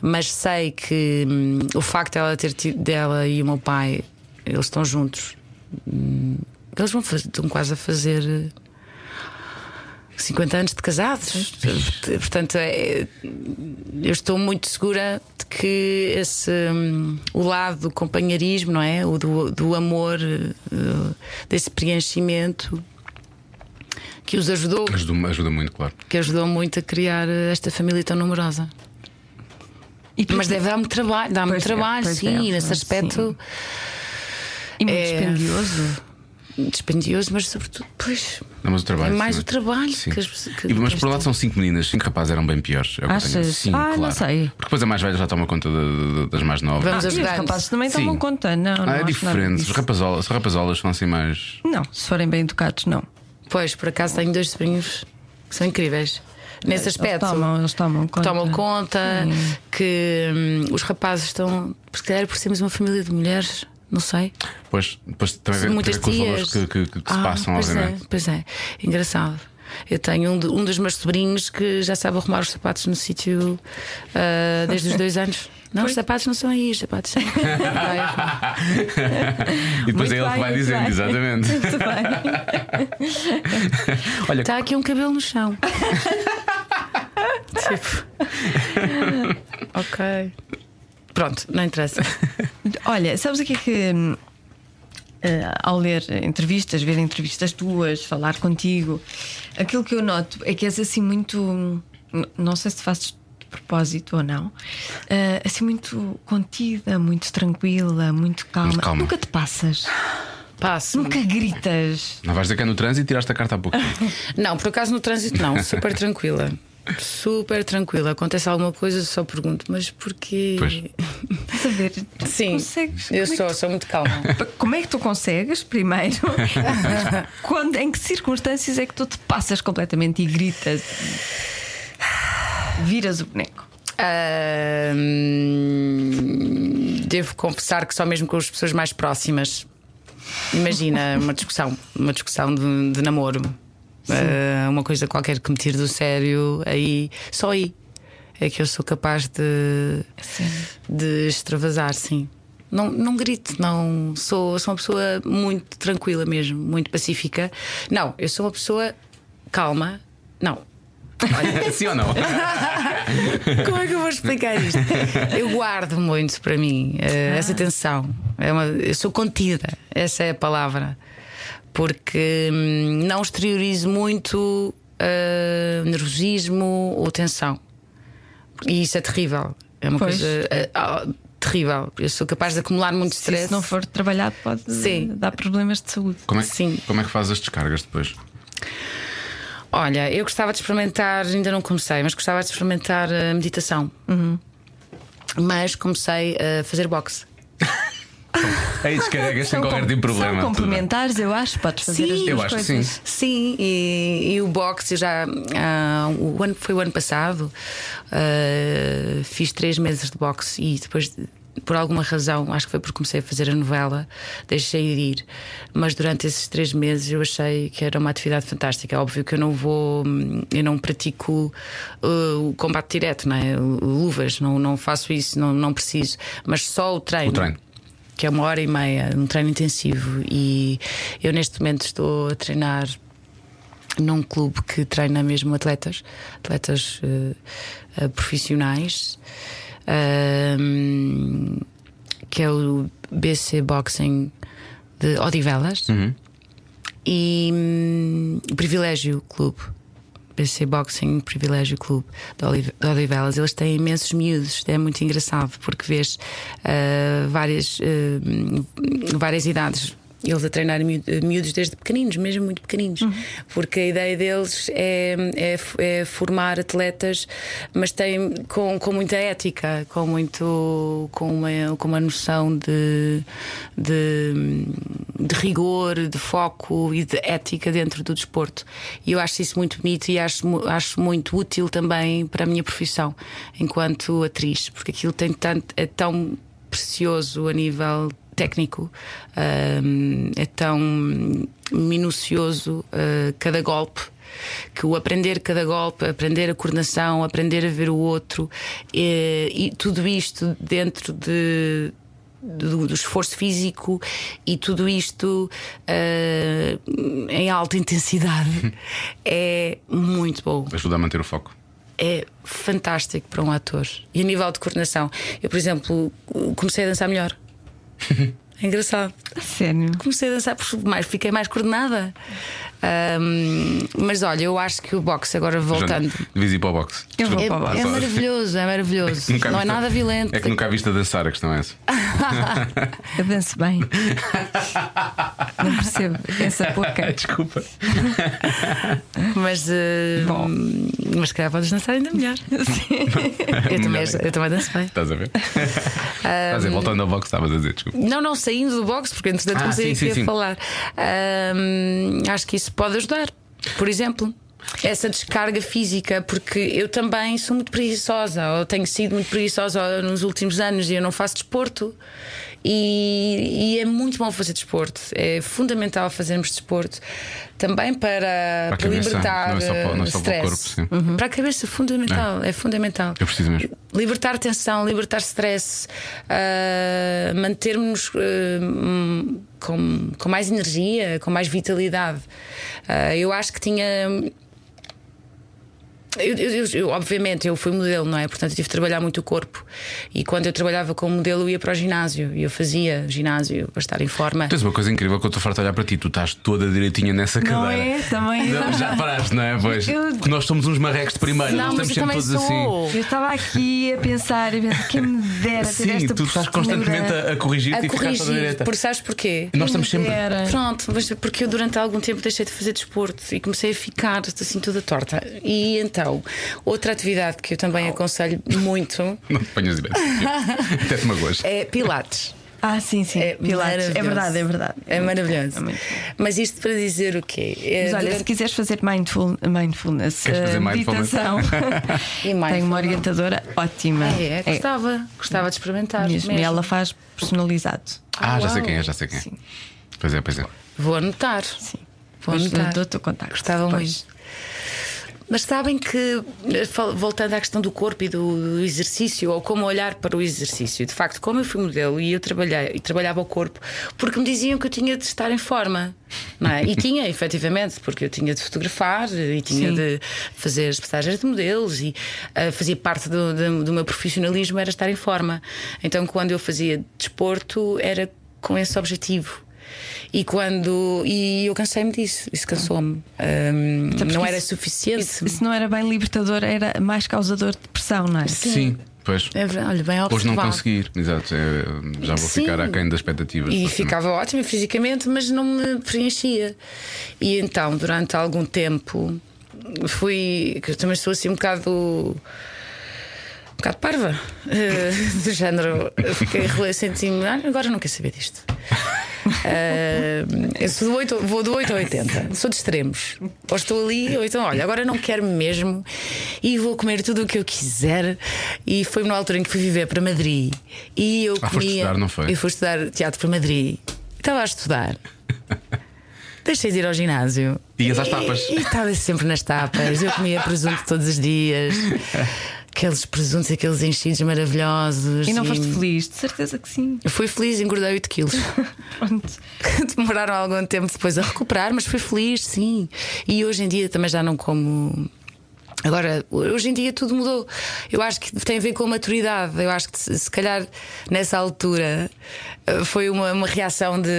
Mas sei que hum, o facto dela ter tido dela e o meu pai, eles estão juntos. Hum, eles vão fazer, estão quase a fazer 50 anos de casados. Portanto, é, eu estou muito segura de que esse um, o lado do companheirismo, não é? O do, do amor, uh, desse preenchimento que os ajudou. Ajuda, ajuda muito, claro. Que ajudou muito a criar esta família tão numerosa. E, Mas deve dar-me trabalho, dá-me é, trabalho, é, sim, é, nesse aspecto. Sim. E muito é... dispendioso dispendioso, mas sobretudo, pois. Não, mas o trabalho, é mais sim, o trabalho sim. que as que, e, Mas por um lado são cinco meninas, cinco rapazes eram bem piores. É Achas? Sim, ah, claro. não sei. Porque depois a mais velha já toma conta de, de, das mais novas. Vamos ah, ajudar. Os rapazes também sim. tomam conta, não. Ah, não é diferente. Os rapazolas, os rapazolas são assim mais. Não, se forem bem educados, não. Pois, por acaso tenho dois sobrinhos que são incríveis. Nesse aspecto, eles tomam, eles tomam conta, tomam conta que hum, os rapazes estão, se calhar, por sermos uma família de mulheres, não sei. Pois, depois tem a ver, Muitas com os valores que, que, que ah, se passam, pois obviamente. É, pois é, engraçado. Eu tenho um, de, um dos meus sobrinhos que já sabe arrumar os sapatos no sítio uh, desde os dois anos. Não, Foi? os sapatos não são aí, os sapatos são. e depois é ele que vai dizendo, bem. exatamente. Muito bem. Olha, está aqui um cabelo no chão. tipo. ok. Pronto, não interessa. Olha, sabes o que é que. Uh, ao ler entrevistas, ver entrevistas tuas, falar contigo, aquilo que eu noto é que és assim muito. Não sei se fazes propósito ou não, uh, assim muito contida, muito tranquila, muito calma. Muito calma. Nunca te passas. Passo. Nunca gritas. Não vais dizer que é no trânsito e tiraste a carta há pouco. não, por acaso no trânsito não, super tranquila. Super tranquila. Acontece alguma coisa, só pergunto, mas porquê? Pois. Saber. Sim, consegues, eu é sou, tu... sou muito calma. Como é que tu consegues, primeiro? Quando, em que circunstâncias é que tu te passas completamente e gritas? Viras o boneco? Devo confessar que só mesmo com as pessoas mais próximas. Imagina uma discussão, uma discussão de, de namoro uh, uma coisa qualquer que me tire do sério, aí só aí é que eu sou capaz de, de extravasar, sim. Não, não grito, não. Sou, sou uma pessoa muito tranquila mesmo, muito pacífica. Não, eu sou uma pessoa calma. Não. Sim ou não? Como é que eu vou explicar isto? Eu guardo muito para mim uh, essa tensão. É uma, eu sou contida, essa é a palavra porque hum, não exteriorizo muito uh, nervosismo ou tensão. E isso é terrível. É uma pois. coisa uh, uh, terrível. Eu sou capaz de acumular muito stress. Se não for trabalhado, pode Sim. dar problemas de saúde. Como é, Sim. como é que fazes as descargas depois? Olha, eu gostava de experimentar, ainda não comecei, mas gostava de experimentar a meditação. Uhum. Mas comecei a fazer boxe. Aí descarregas sem qualquer tipo de problema. São complementares, eu acho, podes fazer sim, as duas eu acho coisas. Que sim, sim e, e o boxe já. Uh, o ano, foi o ano passado, uh, fiz três meses de boxe e depois por alguma razão, acho que foi porque comecei a fazer a novela, deixei de ir. Mas durante esses três meses eu achei que era uma atividade fantástica. Óbvio que eu não vou, eu não pratico uh, o combate direto, não é? Luvas, não, não faço isso, não, não preciso. Mas só o treino. O treino que é uma hora e meia, um treino intensivo. E eu neste momento estou a treinar num clube que treina mesmo atletas, atletas uh, uh, profissionais, uh, que é o BC Boxing de Odivelas uhum. e um, o Privilégio Clube. BC Boxing Privilégio Clube de Odivelas. Eles têm imensos miúdos, é muito engraçado porque vês uh, várias, uh, várias idades. Eles a treinar miú- miúdos desde pequeninos, mesmo muito pequeninos, porque a ideia deles é, é, é formar atletas, mas tem com, com muita ética, com muito com uma, com uma noção de, de, de rigor, de foco e de ética dentro do desporto. E eu acho isso muito bonito e acho, acho muito útil também para a minha profissão enquanto atriz, porque aquilo tem tanto, é tão precioso a nível técnico, hum, é tão minucioso uh, cada golpe. Que o aprender cada golpe, aprender a coordenação, aprender a ver o outro, eh, e tudo isto dentro de, do, do esforço físico e tudo isto eh, em alta intensidade é muito bom Ajuda a manter o foco. é fantástico para um ator. E a nível de coordenação, eu, por exemplo, comecei a dançar melhor. É engraçado. Sério. Comecei a dançar porque mais, fiquei mais coordenada. Ahm, mas olha, eu acho que o boxe, agora voltando. Devias ir para o boxe. Eu vou É, para o boxe. é maravilhoso, é maravilhoso. Nunca Não é nada violento. É que nunca a viste a dançar, a questão é essa. Eu danço bem. Não percebo essa boca. Desculpa. Mas, eh, Bom. mas se calhar podes dançar ainda melhor. eu, também, eu também danço bem. Estás a ver? Estás a ver, voltando ao boxe, estavas a dizer, desculpa. Não, não, saindo do boxe, porque entretanto Ah, comecei aqui a sim. falar. Ahm, acho que isso pode ajudar. Por exemplo. Essa descarga física, porque eu também sou muito preguiçosa, ou tenho sido muito preguiçosa nos últimos anos e eu não faço desporto. E, e é muito bom fazer desporto, é fundamental fazermos desporto também para, Para para cabeça, libertar não é só para- não é só para o stress. corpo, sim. Para a cabeça, fundamental, é fundamental Eu preciso mesmo. libertar tensão, libertar stress, ah, mantermos hum, com, com mais energia, com mais vitalidade. Ah, eu acho que tinha. Eu, eu- eu- obviamente, eu fui modelo, não é? Portanto, eu tive de trabalhar muito o corpo. E quando eu trabalhava como modelo, eu ia para o ginásio. E eu fazia ginásio para estar em forma. Tens uma coisa incrível que eu estou farto de olhar para ti. Tu estás toda direitinha nessa Não cadeira. é? Também. Não, já paraste, não é? Pois. Eu- Porque nós somos uns marrecos de primeira. Não, nós estamos sempre todos sou. assim. Eu estava aqui a pensar, a pensar quem me dera ter Sim, esta tu estás constantemente a, a corrigir-te A e ficar toda corrigir, direita. porque sabes porquê? Nós estamos sempre. dera. Pronto, mas porque eu durante algum tempo deixei de fazer desporto e comecei a ficar assim toda torta. E então, outra atividade que eu também aconselho muito Não te ponhas direito. Até te magoas. é Pilates. Ah, sim, sim. É Pilates. É maravilhoso. verdade, é verdade. É maravilhoso. É muito bom. Mas isto para dizer o quê? É, Mas olha, durante- se quiseres fazer mindful, mindfulness, Queres fazer eh, mindfulness? meditação, E tenho uma orientadora ótima. É, gostava, gostava de experimentar. mesmo. E mesmo. ela faz personalizado. Ah, já sei quem é, já sei quem é. Sim. Pois é, pois é. Vou anotar. Sim. Vou anotar. dou-te o contacto. Gostava muito. Mas sabem que, eh, voltando à questão do corpo e do, exercício, ou como olhar para o exercício, de facto, como eu fui modelo e eu trabalhei e trabalhava o corpo, porque me diziam que eu tinha de estar em forma. É? E tinha, efetivamente, porque eu tinha de fotografar e tinha Sim. de fazer as passagens de modelos e eh, fazia parte do, do, do meu profissionalismo era estar em forma. Então, quando eu fazia desporto, era com esse objetivo. E quando. E eu cansei-me disso, isso cansou-me. Até porque não era isso- suficiente. Isso, isso não era bem libertador, era mais causador de depressão, não é? Sim, pois. É verdade, olha, bem Hoje não conseguir, exato. é, já vou Sim. ficar aquém das expectativas. E ficava ótima fisicamente, mas não me preenchia. E então, durante algum tempo, fui. que eu também sou assim um bocado. Um bocado parva. eh, do género. Fiquei senti-me. "Ah, agora não quero saber disto. Eh, eu sou do 8, vou do 8 ao 80, sou de extremos. Ou estou ali, ou então, olha, agora não quero mesmo e vou comer tudo o que eu quiser. E foi numa altura em que fui viver para Madrid e eu Ah, comia. estudar, não foi? Eu fui estudar teatro para Madrid. Estava a estudar. Deixei de ir ao ginásio. Ias às tapas. E estava sempre nas tapas. Eu comia presunto todos os dias. Aqueles presuntos, aqueles enchidos maravilhosos. E não foste feliz? De certeza que sim. Eu fui feliz, engordei 8 quilos. Pronto. Demoraram algum tempo depois a recuperar, mas fui feliz, sim. E hoje em dia também já não como. Agora, hoje em dia tudo mudou. Eu acho que tem a ver com a maturidade. Eu acho que se se calhar nessa altura eh, foi uma, uma reação de,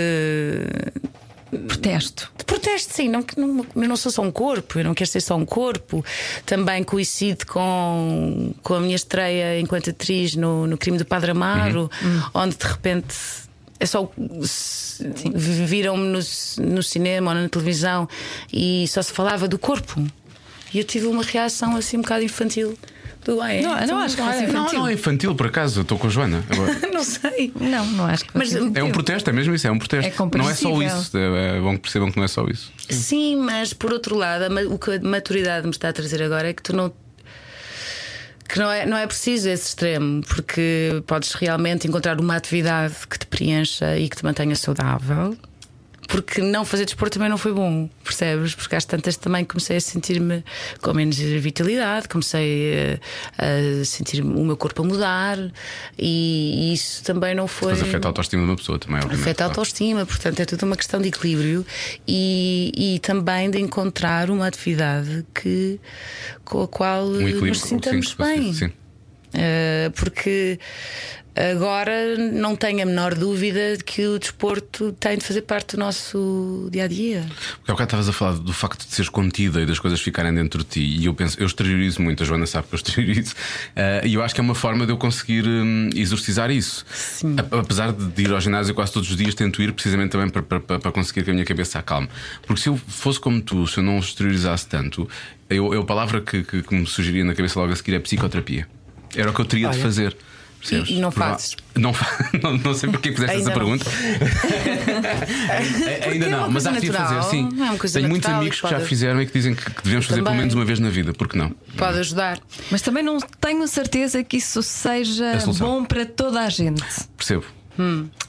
Protesto. de protesto, sim. Não, não, eu não sou só um corpo, eu não quero ser só um corpo. Também coincide com, com a minha estreia enquanto atriz no, no Crime do Padre Amaro, onde de repente é só viram-me no, no cinema ou na televisão e só se falava do corpo. E eu tive uma reação assim um bocado infantil. Ah, é? Não, não Então, acho que olha, fosse Não, não é infantil, por acaso. Estou com a Joana. Agora, Não sei. Não, não acho que Mas, É um protesto, é mesmo isso, é um protesto. É não é só isso. É, é bom que percebam que não é só isso. Sim, mas por outro lado, o que a maturidade me está a trazer agora é que tu não. Que não é, não é preciso esse extremo, porque podes realmente encontrar uma atividade que te preencha e que te mantenha saudável. Porque não fazer desporto também não foi bom, percebes? Porque às tantas também comecei a sentir-me com menos vitalidade, comecei a, a sentir o meu corpo a mudar e, isso também não foi. Depois afeta a autoestima de uma pessoa também, obviamente. Afeta a autoestima, portanto é tudo uma questão de equilíbrio e, e também de encontrar uma atividade que, com a qual Um nos sintamos sim, bem. Sim. Uh, porque agora não tenho a menor dúvida de que o desporto tem de fazer parte do nosso dia a dia. Porque há bocado estavas a falar do facto de seres contida e das coisas ficarem dentro de ti. E eu penso, eu exteriorizo muito, a Joana sabe que eu exteriorizo. Eh, E eu acho que é uma forma de eu conseguir hum, exorcizar isso. A- Apesar de ir ao ginásio quase todos os dias, tento ir precisamente também para, para, para- conseguir que a minha cabeça acalme. Porque se eu fosse como tu, se eu não exteriorizasse tanto, eu, eu- a palavra que, que, que me sugeria na cabeça logo a seguir é psicoterapia. Era o que eu teria de Olha. fazer. Percebes? E- não fazes? Não, não, não sei porque fizeste Ainda essa não. pergunta. Ainda é não, mas há que fazer, sim. é Tenho muitos amigos que já pode- fizeram e que dizem que devemos fazer pelo Também. menos uma vez na vida, porque não? Pode ajudar. Mas também não tenho certeza que isso seja bom para toda a gente. Percebo.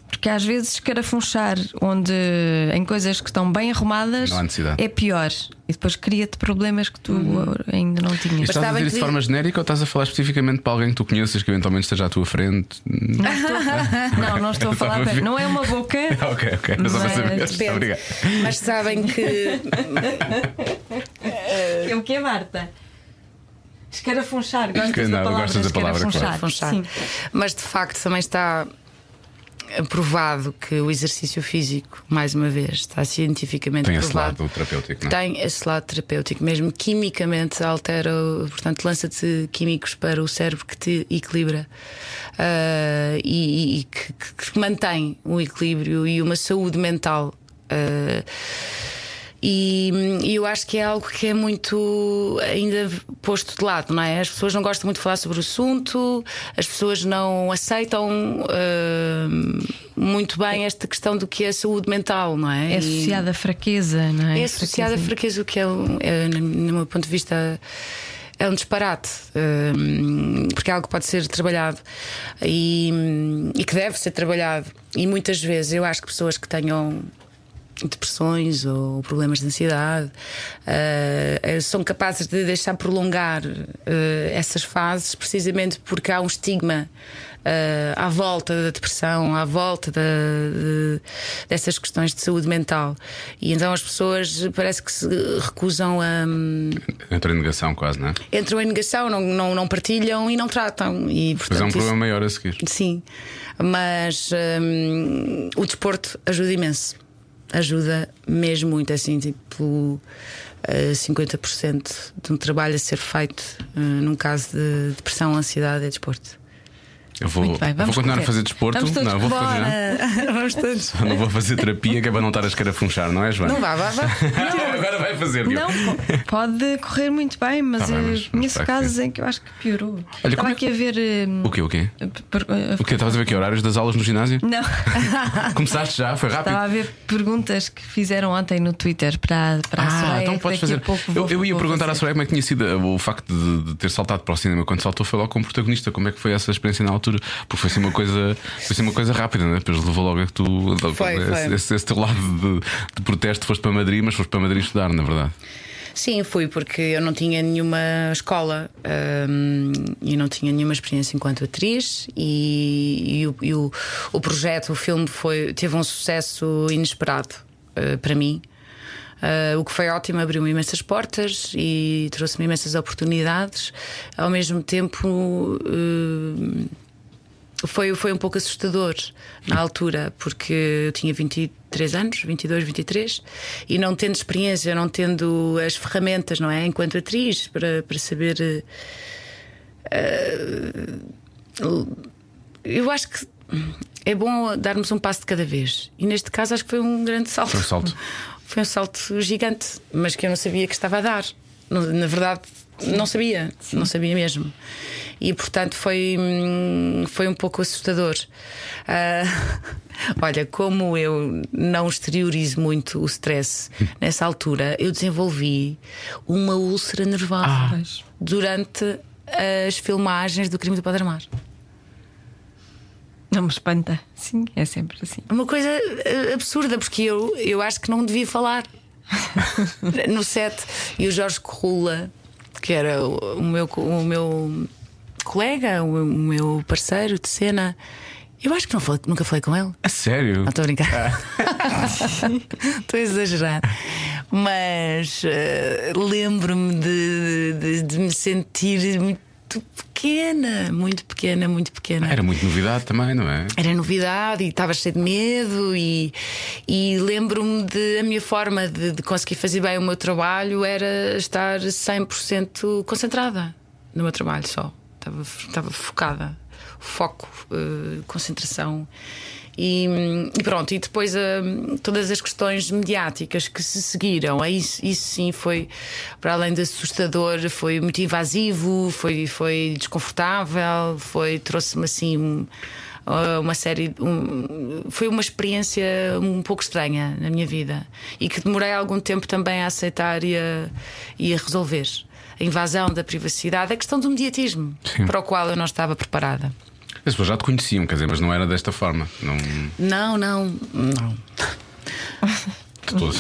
Porque às vezes escarafunchar onde em coisas que estão bem arrumadas Não é pior. E depois cria-te problemas que tu ainda não tinhas. Estás a sabem dizer isso de que- forma genérica ou estás a falar especificamente para alguém que tu conheças que eventualmente esteja à tua frente? Não, não estou a falar. Estava a ver. Não é uma boca. ok, ok. Para Mas saber. Depende. Obrigado. Mas sabem que É o que é, Marta? Escarafunchar. Gostas Esca- da não, palavra gostas da palavra, claro. Sim. Mas de facto também está provado que o exercício físico, mais uma vez, está cientificamente Tem esse provado. lado terapêutico, não é? Tem esse lado terapêutico, mesmo quimicamente altera, portanto, lança-te químicos para o cérebro que te equilibra ah, e, e que, que- mantém um equilíbrio e uma saúde mental. ah, e, e eu acho que é algo que é muito ainda posto de lado, não é? As pessoas não gostam muito de falar sobre o assunto, as pessoas não aceitam ah, muito bem esta questão do que é saúde mental, não é? É associada à fraqueza, não é? é associada à fraqueza, o que é, é, no meu ponto de vista. É um disparate, hum, porque é algo que pode ser trabalhado e, e que deve ser trabalhado. E muitas vezes eu acho que pessoas que tenham depressões ou problemas de ansiedade eh, são capazes de deixar prolongar eh, essas fases precisamente porque há um estigma eh, à volta da depressão, à volta da- de- dessas questões de saúde mental. E então as pessoas parece que se recusam a. hum, Entra em negação quase, não é? entram em negação, não, não, não partilham e não tratam. E, Mas portanto, é um isso- problema maior a seguir. Sim, mas hum, o desporto ajuda imenso. Ajuda mesmo muito, assim, tipo eh, 50% de um trabalho a ser feito eh, num caso de depressão ansiedade é desporto. Eu vou, bem, vou continuar a correr. fazer desporto. Vamos não, vou fazer. Vamos todos. Não vou fazer terapia, que é para não estar a escarafunchar, não é, Joana? Não vá, vá, vá. Agora vai fazer. Não, po- pode correr muito bem, mas Tá bem, eu mas- conheço casos em que eu acho que piorou. Olha, Estava é aqui a ver. hum, O quê, o quê? per- uh, O quê? Estavas a ver que horários das aulas no ginásio? Não, Começaste já? Foi rápido? estava a ver perguntas que fizeram ontem no Twitter para, para a Ah, Soraya. então podes a fazer. pouco eu, vou- eu ia perguntar à fazer. Soraya como é que tinha sido o facto de, de ter saltado para o cinema quando saltou, foi logo como protagonista. Como é que foi essa experiência na altura? Porque foi assim uma coisa, foi assim uma coisa rápida, né? Depois levou logo a que tu. Foi, esse, foi. Esse, esse teu lado de, de protesto foste para Madrid, mas foste para Madrid estudar, na verdade. Sim, fui porque eu não tinha nenhuma escola hum, e não tinha nenhuma experiência enquanto atriz e, e o, e o- o projeto, o filme foi, teve um sucesso inesperado eh, para mim. Eh, o que foi ótimo, abriu-me imensas portas e trouxe-me imensas oportunidades. Ao mesmo tempo, eh, foi, foi um pouco assustador na altura, porque eu tinha 23 anos, 22, 23, e não tendo experiência, não tendo as ferramentas, não é? Enquanto atriz, para, para saber. eh, eu acho que é bom darmos um passo de cada vez. E neste caso acho que foi um grande salto. Foi um salto. Foi um salto gigante, mas que eu não sabia que estava a dar. Na verdade, não sabia, não sabia mesmo. E portanto foi, hum, foi um pouco assustador. Uh, olha, como eu não exteriorizo muito o stress nessa altura, eu desenvolvi uma úlcera nervosa ah. durante as filmagens do crime do Padre Amar. Não me espanta. Sim, é sempre assim. Uma coisa eh, absurda, porque eu, eu acho que não devia falar no set. E o Jorge Corrula, que era o meu, o meu colega, o meu parceiro de cena. Eu acho que não falei, nunca falei com ele. A sério? Não estou a brincar. Estou a exagerar. Mas uh, lembro-me de, de, de, me sentir muito pequena, muito pequena, muito pequena. Era muito novidade também, não é? Era novidade e estava cheio de medo e, e lembro-me de a minha forma de, de, conseguir fazer bem o meu trabalho era estar 100% concentrada no meu trabalho só. Estava, estava focada, foco, uh, concentração. E, e, pronto, e depois uh, todas as questões mediáticas que se seguiram, é isso, isso sim foi, para além de assustador, foi muito invasivo, foi, foi desconfortável, foi trouxe-me assim uma série. Um, foi uma experiência um pouco estranha na minha vida e que demorei algum tempo também a aceitar e a, e a resolver. A invasão da privacidade, a questão do mediatismo, Sim. para o qual eu não estava preparada. As pessoas já te conheciam, quer dizer, mas não era desta forma. Não, não, não. não. De todo.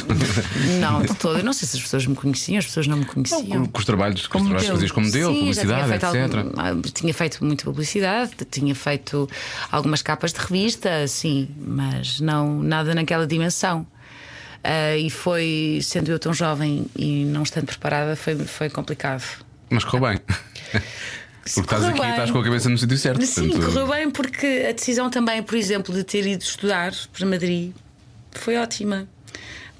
Não, de todo. Eu não sei se as pessoas me conheciam, as pessoas não me conheciam. Não, com, os trabalhos, com os trabalhos que fazias como modelo, Sim, publicidade, etc. Algum, ah, tinha feito muita publicidade, tinha feito algumas capas de revista, sim, mas não nada naquela dimensão. Uh, e foi, sendo eu tão jovem e não estando preparada, foi, foi complicado. Mas correu bem. Porque estás aqui e estás com a cabeça no sítio certo. Sim, portanto... correu bem porque a decisão também, por exemplo, de ter ido estudar para Madrid foi ótima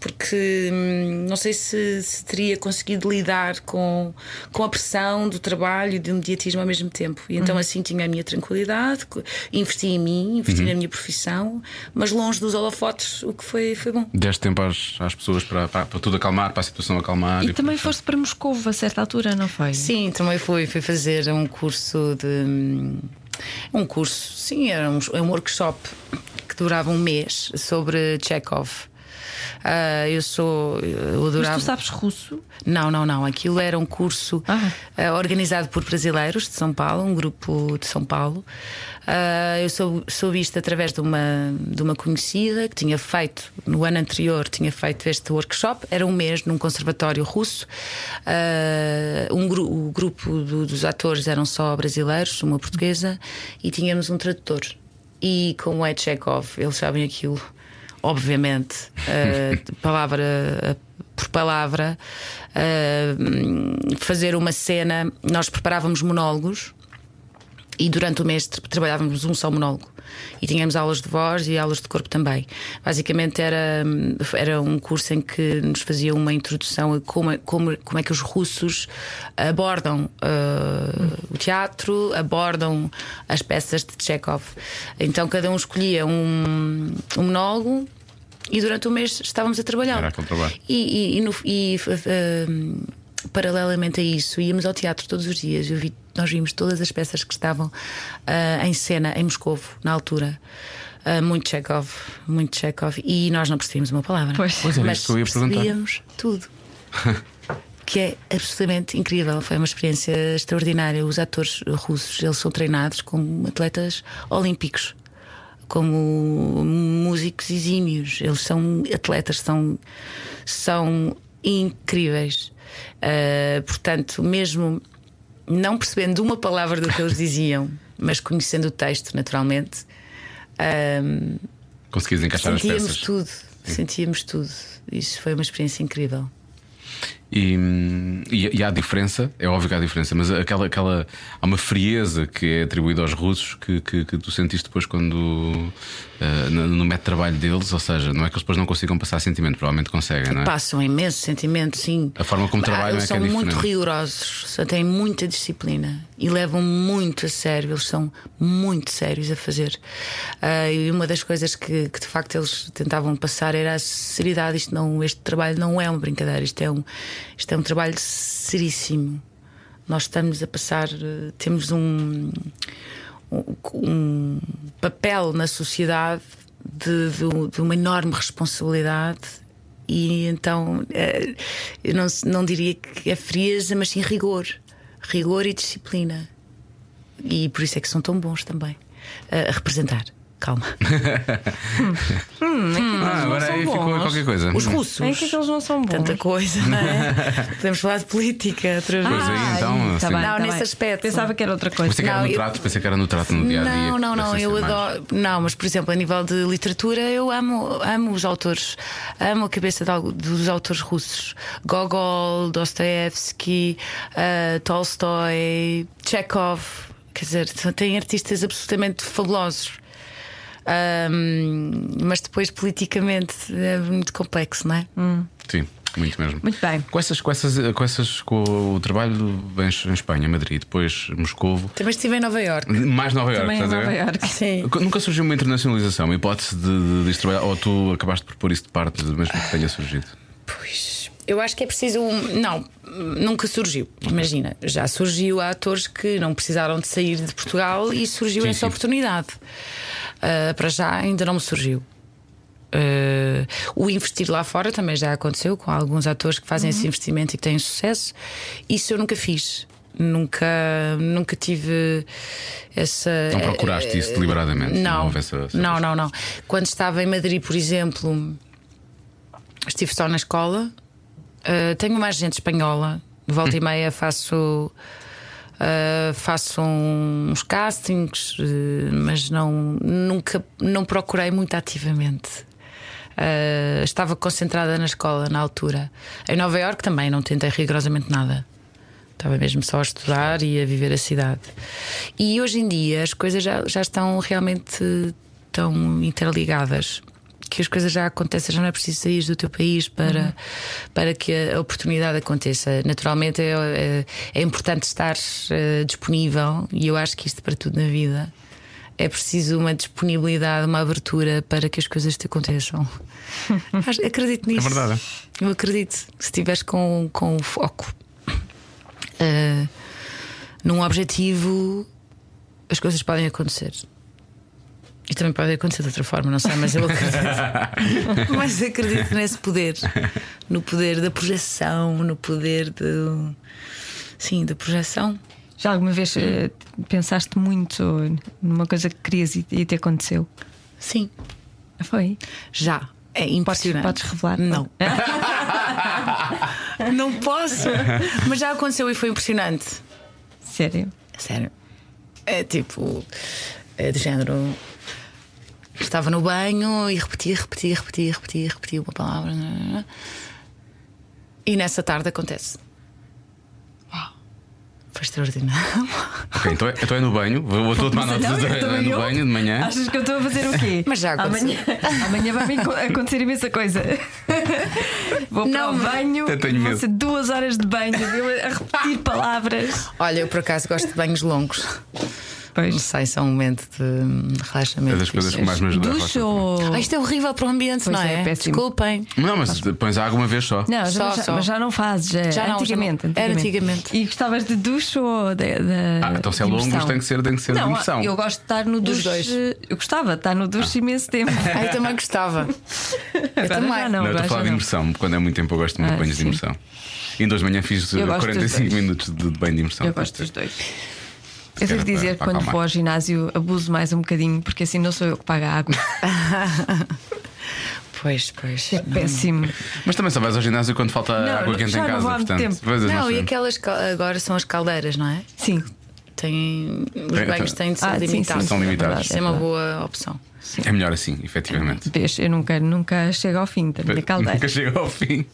porque hum, não sei se, se, teria conseguido lidar com, com a pressão do trabalho e do mediatismo ao mesmo tempo. E então uhum. assim tinha a minha tranquilidade, investi em mim, investi uhum. na minha profissão, mas longe dos holofotes, o que foi, foi bom. Deste tempo às, às pessoas para, para, para, tudo acalmar, para a situação acalmar. E, e também foste para Moscou a certa altura, não foi? Sim, também fui, fui fazer um curso de. Hum, um curso, sim, era um, um workshop que durava um mês sobre Chekhov. Uh, eu sou. Eu adorava. Mas tu sabes russo? Não, não, não. Aquilo era um curso ah. uh, organizado por brasileiros de São Paulo, um grupo de São Paulo. Uh, eu sou, sou vista através de uma, de uma conhecida que tinha feito, no ano anterior, tinha feito este workshop. Era um mês num conservatório russo. um gru o grupo do, dos atores eram só brasileiros, uma portuguesa, e tínhamos um tradutor. E como é Chekhov, eles sabem aquilo obviamente, uh, palavra por palavra, uh, fazer uma cena. Nós preparávamos monólogos e durante o mês trabalhávamos um só monólogo. E tínhamos aulas de voz e aulas de corpo também. Basicamente era, era um curso em que nos fazia uma introdução a como, é, como, como é que os russos abordam uh, o teatro, abordam as peças de Chekhov. Então cada um escolhia um, um monólogo e durante o mês estávamos a trabalhar. Era trabalho. E, e, e, no, e uh, paralelamente a isso, íamos ao teatro todos os dias. Vi, nós vimos todas as peças que estavam uh, em cena em Moscou, na altura. Uh, muito Chekhov, muito Chekhov. E nós não percebíamos uma palavra. Pois, pois é, mas que eu ia percebíamos tudo. que é absolutamente incrível. Foi uma experiência extraordinária. Os atores russos, eles são treinados como atletas olímpicos como músicos exímios. Eles são atletas, são, são incríveis. Uh, portanto, mesmo não percebendo uma palavra do que eles diziam, mas conhecendo o texto naturalmente, uh, conseguimos encaixar as peças. tudo, sentíamos tudo. Isso foi uma experiência incrível. E, e, e, há diferença, é óbvio que há diferença, mas aquela, aquela há uma frieza que é atribuída aos russos que, que, que tu sentiste depois quando uh, no, no método de trabalho deles, ou seja, não é que eles depois não consigam passar sentimento, provavelmente conseguem, não é? Passam imenso sentimento, sim. A forma como trabalham ah, é que é São muito rigorosos, têm muita disciplina e levam muito a sério, eles são muito sérios a fazer. Uh, e uma das coisas que, que, de facto eles tentavam passar era a seriedade. Isto não, este trabalho não é uma brincadeira, isto é um, isto é um trabalho seríssimo. Nós estamos a passar, uh, temos um, um, papel na sociedade de, de, de uma enorme responsabilidade e então uh, eu não, não diria que é frieza, mas sim rigor rigor e disciplina. E por isso é que são tão bons também a representar. Calma. hum, é ah, agora aí ficou qualquer coisa. Os russos. É que eles não são bons. Tanta coisa, não é? Podemos falar de política outra vez. Pois aí, então. Tá assim. bem, não, tá nesse bem. aspecto. Pensava que era outra coisa. Pensei que era Não, no eu- trato, pensei que era no trato no dia a dia. Não, não, não. Eu adoro. Não, mas por exemplo, a nível de literatura, eu amo, amo os autores, amo a cabeça de dos autores russos: Gogol, Dostoevsky, uh, Tolstói, Chekhov. Quer dizer, têm artistas absolutamente fabulosos. Ahm, mas depois, politicamente, é muito complexo, não é? Sim, muito mesmo. Muito bem. Com essas, com essas, com essas, com o trabalho vens em Espanha, Madrid, depois Moscovo, Também estive em Nova Iorque. mais Nova Iorque, Também Nova? Iorque. Sim. Nunca surgiu uma internacionalização, uma hipótese de, de, de isto trabalhar, ou tu acabaste por pôr isso de parte, mesmo que tenha surgido? Pois, eu acho que é preciso. um- Não, nunca surgiu. Imagina, já surgiu há atores que não precisaram de sair de Portugal e surgiu Sim, essa sim. oportunidade. Ah, para já ainda não me surgiu. Ah, o investir lá fora também já aconteceu com alguns atores que fazem esse investimento e que têm sucesso. Isso eu nunca fiz. Nunca, nunca tive essa. Não procuraste isso deliberadamente? Não, Não essa- essa não, não, não. Quando estava em Madrid, por exemplo, estive só na escola. Uh, tenho uma agente espanhola. De volta e meia faço. Uh, faço uns castings, uh, mas não, nunca não procurei muito ativamente. Uh, estava concentrada na escola na altura. Em Nova Iorque também não tentei rigorosamente nada. Estava mesmo só a estudar e a viver a cidade. E hoje em dia as coisas já, já estão realmente tão interligadas que as coisas já acontecem, já não é preciso sair do teu país para, para que a oportunidade aconteça. Naturalmente é, é, é importante estar eh, disponível e eu acho que isto para tudo na vida é preciso uma disponibilidade, uma abertura para que as coisas te aconteçam. Acredito nisso. É verdade. Eu acredito. Se estiveres com, com o foco eh, num objetivo, as coisas podem acontecer. E também podem acontecer de outra forma, não sei, mas eu acredito. mas acredito nesse poder. No poder da projeção, no poder de. Sim, da projeção. Já alguma vez eh, pensaste muito numa coisa que querias e, e te aconteceu? Sim, Foi? já. É Podes, impressionante. podes revelar? Não. Não posso. Mas já aconteceu e foi impressionante. Sério? Sério. É tipo. É de género. Estava no banho e repetia, repetia, repetia, repetia, repetia uma palavra. E nessa tarde acontece. Uau. Foi extraordinário. Ok, então é, então é no banho, vou, vou tomar nota Não, de- também no eu. banho de manhã. Achas que eu estou a fazer o quê? Mas já aconteceu. amanhã, amanhã vai acontecer imensa coisa. Vou para Não, o banho, medo. ser duas horas de banho, a repetir palavras. Olha, eu por acaso gosto de banhos longos. Não Pois. sei se é um momento de relaxamento. É das coisas que mais me ajuda a Ducho. Ah, isto é horrível para o ambiente, Pois não é, é? péssimo. Desculpem. Não, mas pões água uma vez só. Não, Só, já- só. mas já não fazes. Já, Já não, antigamente, já não. Era antigamente. antigamente. E gostavas de ducho ou de, de Ah, então se é de longo, tem que ser, tem que ser de Não, imersão. eu gosto de estar no ducho. Eu gostava de estar no ducho imenso tempo. Ah, eu também gostava. Agora também. já não, Não, eu estou a falar de não. imersão, quando é muito tempo eu gosto muito de Ah, banhos de imersão. E ainda hoje de manhã fiz Eu gosto dos 45 dois. minutos de, de banho de imersão. Eu gosto dos dois. Eu era devo dizer que quando acalmar. vou ao ginásio abuso mais um bocadinho, porque assim não sou eu que pago a água. Pois, pois. É péssimo. Mas também só vais ao ginásio quando falta Não, água quente já em não casa. muito portanto, tempo. é, Não, sei. e aquelas agora são as caldeiras, não é? Sim. Têm, os É, banhos têm de ser Ah, sim, sim, limitados. São é limitados. verdade, Isso é uma boa opção. É melhor assim, efetivamente. Vês, eu nunca, nunca chego ao fim da minha caldeira. Nunca chega ao fim.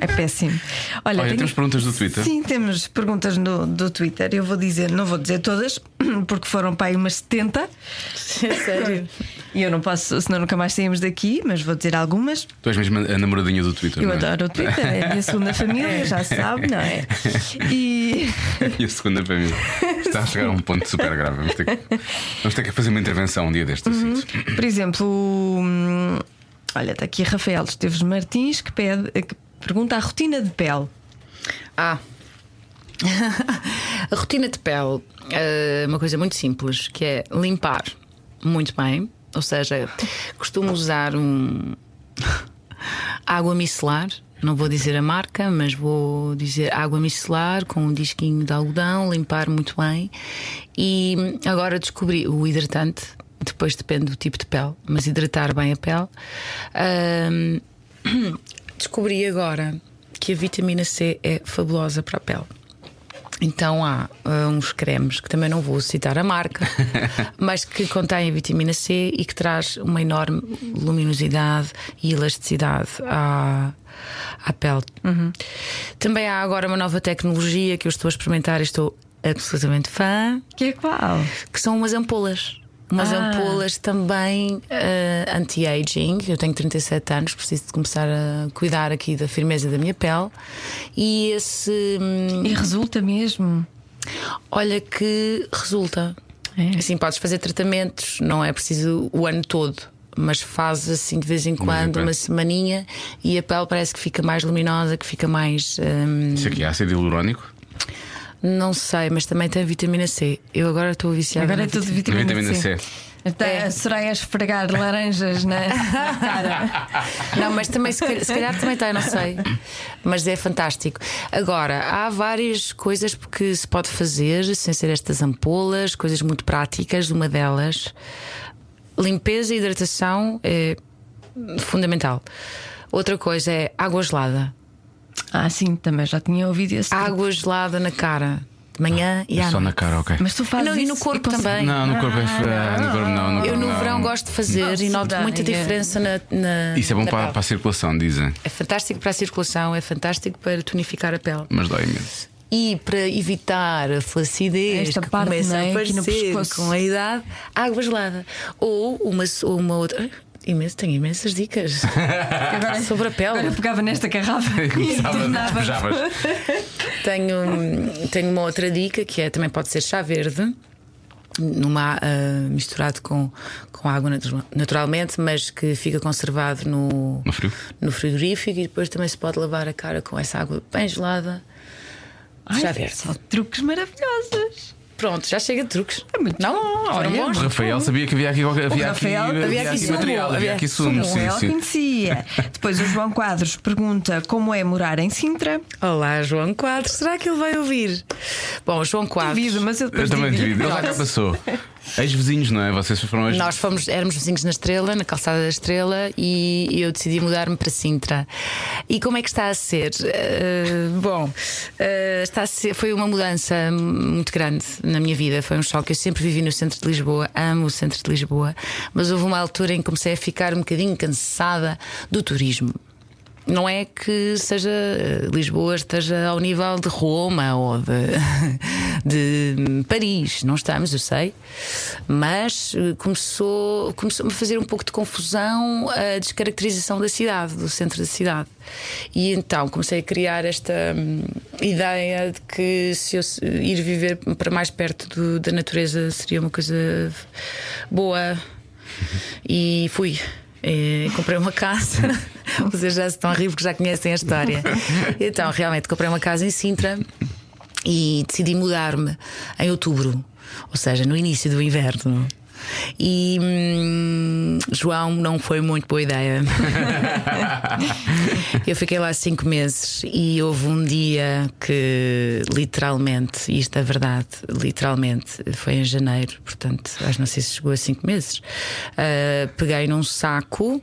É péssimo. Olha, Olha, tenho- temos perguntas do Twitter. Sim, temos perguntas no, do Twitter. Eu vou dizer, não vou dizer todas, porque foram para aí umas 70 Sério? e eu não posso, senão nunca mais saímos daqui, mas vou dizer algumas. Tu és mesmo a namoradinha do Twitter. Eu não é? adoro o Twitter, é a minha segunda família, já se sabe, não é? E, E a segunda mim está a chegar a um ponto super grave. Vamos ter que, vamos ter que fazer uma intervenção um dia destes. Uhum. assim. Por exemplo, hum, olha, está aqui Rafael Esteves Martins que, pede, que pergunta a rotina de pele. Ah. a rotina de pele é uma coisa muito simples, que é limpar muito bem. Ou seja, costumo usar um água micelar. Não vou dizer a marca, mas vou dizer água micelar com um disquinho de algodão, limpar muito bem. E agora descobri o hidratante, depois depende do tipo de pele, mas hidratar bem a pele. Ahm, descobri agora que a vitamina C é fabulosa para a pele. Então há ah, uns cremes que também não vou citar a marca, mas que contêm vitamina C e que traz uma enorme luminosidade e elasticidade à, à pele. Também há agora uma nova tecnologia que eu estou a experimentar e estou absolutamente fã, Que é qual? que são umas ampolas. Umas Ah. ampolas também eh, anti-aging. Eu tenho 37 anos, preciso de começar a cuidar aqui da firmeza da minha pele. E esse. hum, E resulta mesmo. Olha que resulta. É. Assim, podes fazer tratamentos, não é preciso o ano todo. Mas fazes assim de vez em quando, uma semaninha, e a pele parece que fica mais luminosa, que fica mais. hum, Isso aqui é ácido hialurónico. Não sei, mas também tem vitamina C. Eu agora estou viciada. Agora é tudo vitamina- vitamina, Vitamina C. C. Está É. a Soraya a esfregar laranjas na, na cara. Não, mas também se calhar, se calhar também tem, não sei. Mas é fantástico. Agora, há várias coisas que se pode fazer sem ser estas ampolas, coisas muito práticas. Uma delas, limpeza e hidratação é fundamental. Outra coisa é água gelada. Ah, sim, também já tinha ouvido esse. Água gelada na cara, de manhã e à É Só na cara, ok. Mas tu fazes Não, e no corpo também. Não, no corpo é. ah, no corpo não. No Eu corpo no não. verão gosto de fazer e noto muita Soraya. diferença na, na Isso é bom na para, para a circulação, dizem. É fantástico para a circulação, é fantástico para tonificar a pele. Mas dói imenso. E para evitar a flacidez Esta que parte, começa não é? a aparecer pescoço. com a idade, água gelada. Ou uma, ou uma outra. Imenso, tenho imensas dicas Agora, sobre a pele. agora eu pegava nesta garrafa e Começava. Tenho, tenho uma outra dica que é também pode ser chá verde. Numa, ah, misturado com, com água natu- naturalmente, mas que fica conservado no, No frio. no frigorífico e depois também se pode lavar a cara com essa água bem gelada. Ai, chá verde. Só truques maravilhosos. Pronto, já chega de truques. É muito não? bom, Foram olha. bons? O Rafael sabia que havia aqui qualquer- havia aqui, Rafael- havia havia aqui aqui sumo, material, havia aqui sumo. Como Sim, sim. conhecia. Depois o João Quadros pergunta como é morar em Sintra. Olá, João Quadros. Será que ele vai ouvir? Bom, João Quadros. Duvido, mas eu Eu também digo-lhe. devido. Ele já cá passou. Ex-vizinhos, não é? Vocês foram ex Nós fomos, éramos vizinhos na Estrela, na calçada da Estrela, e eu decidi mudar-me para Sintra. E como é que está a ser? Eh, bom, eh, está a ser, foi uma mudança muito grande na minha vida. Foi um choque. Eu sempre vivi no centro de Lisboa, amo o centro de Lisboa, mas houve uma altura em que comecei a ficar um bocadinho cansada do turismo. Não é que seja eh, Lisboa esteja ao nível de Roma ou de, de Paris, não estamos, eu sei, mas eh, começou, começou-me a fazer um pouco de confusão a descaracterização da cidade, do centro da cidade. E então comecei a criar esta hum, ideia de que se eu ir viver para mais perto do- da natureza seria uma coisa boa. E fui. Eh, comprei uma casa. Vocês já estão a rir porque já conhecem a história. Então, realmente, comprei uma casa em Sintra e decidi mudar-me em outubro, ou seja, no início do inverno. E hum, João não foi muito boa ideia. Eu fiquei lá cinco meses e houve um dia que literalmente, isto é verdade, literalmente foi em janeiro, portanto, acho não sei se chegou a cinco meses. ah, peguei num saco,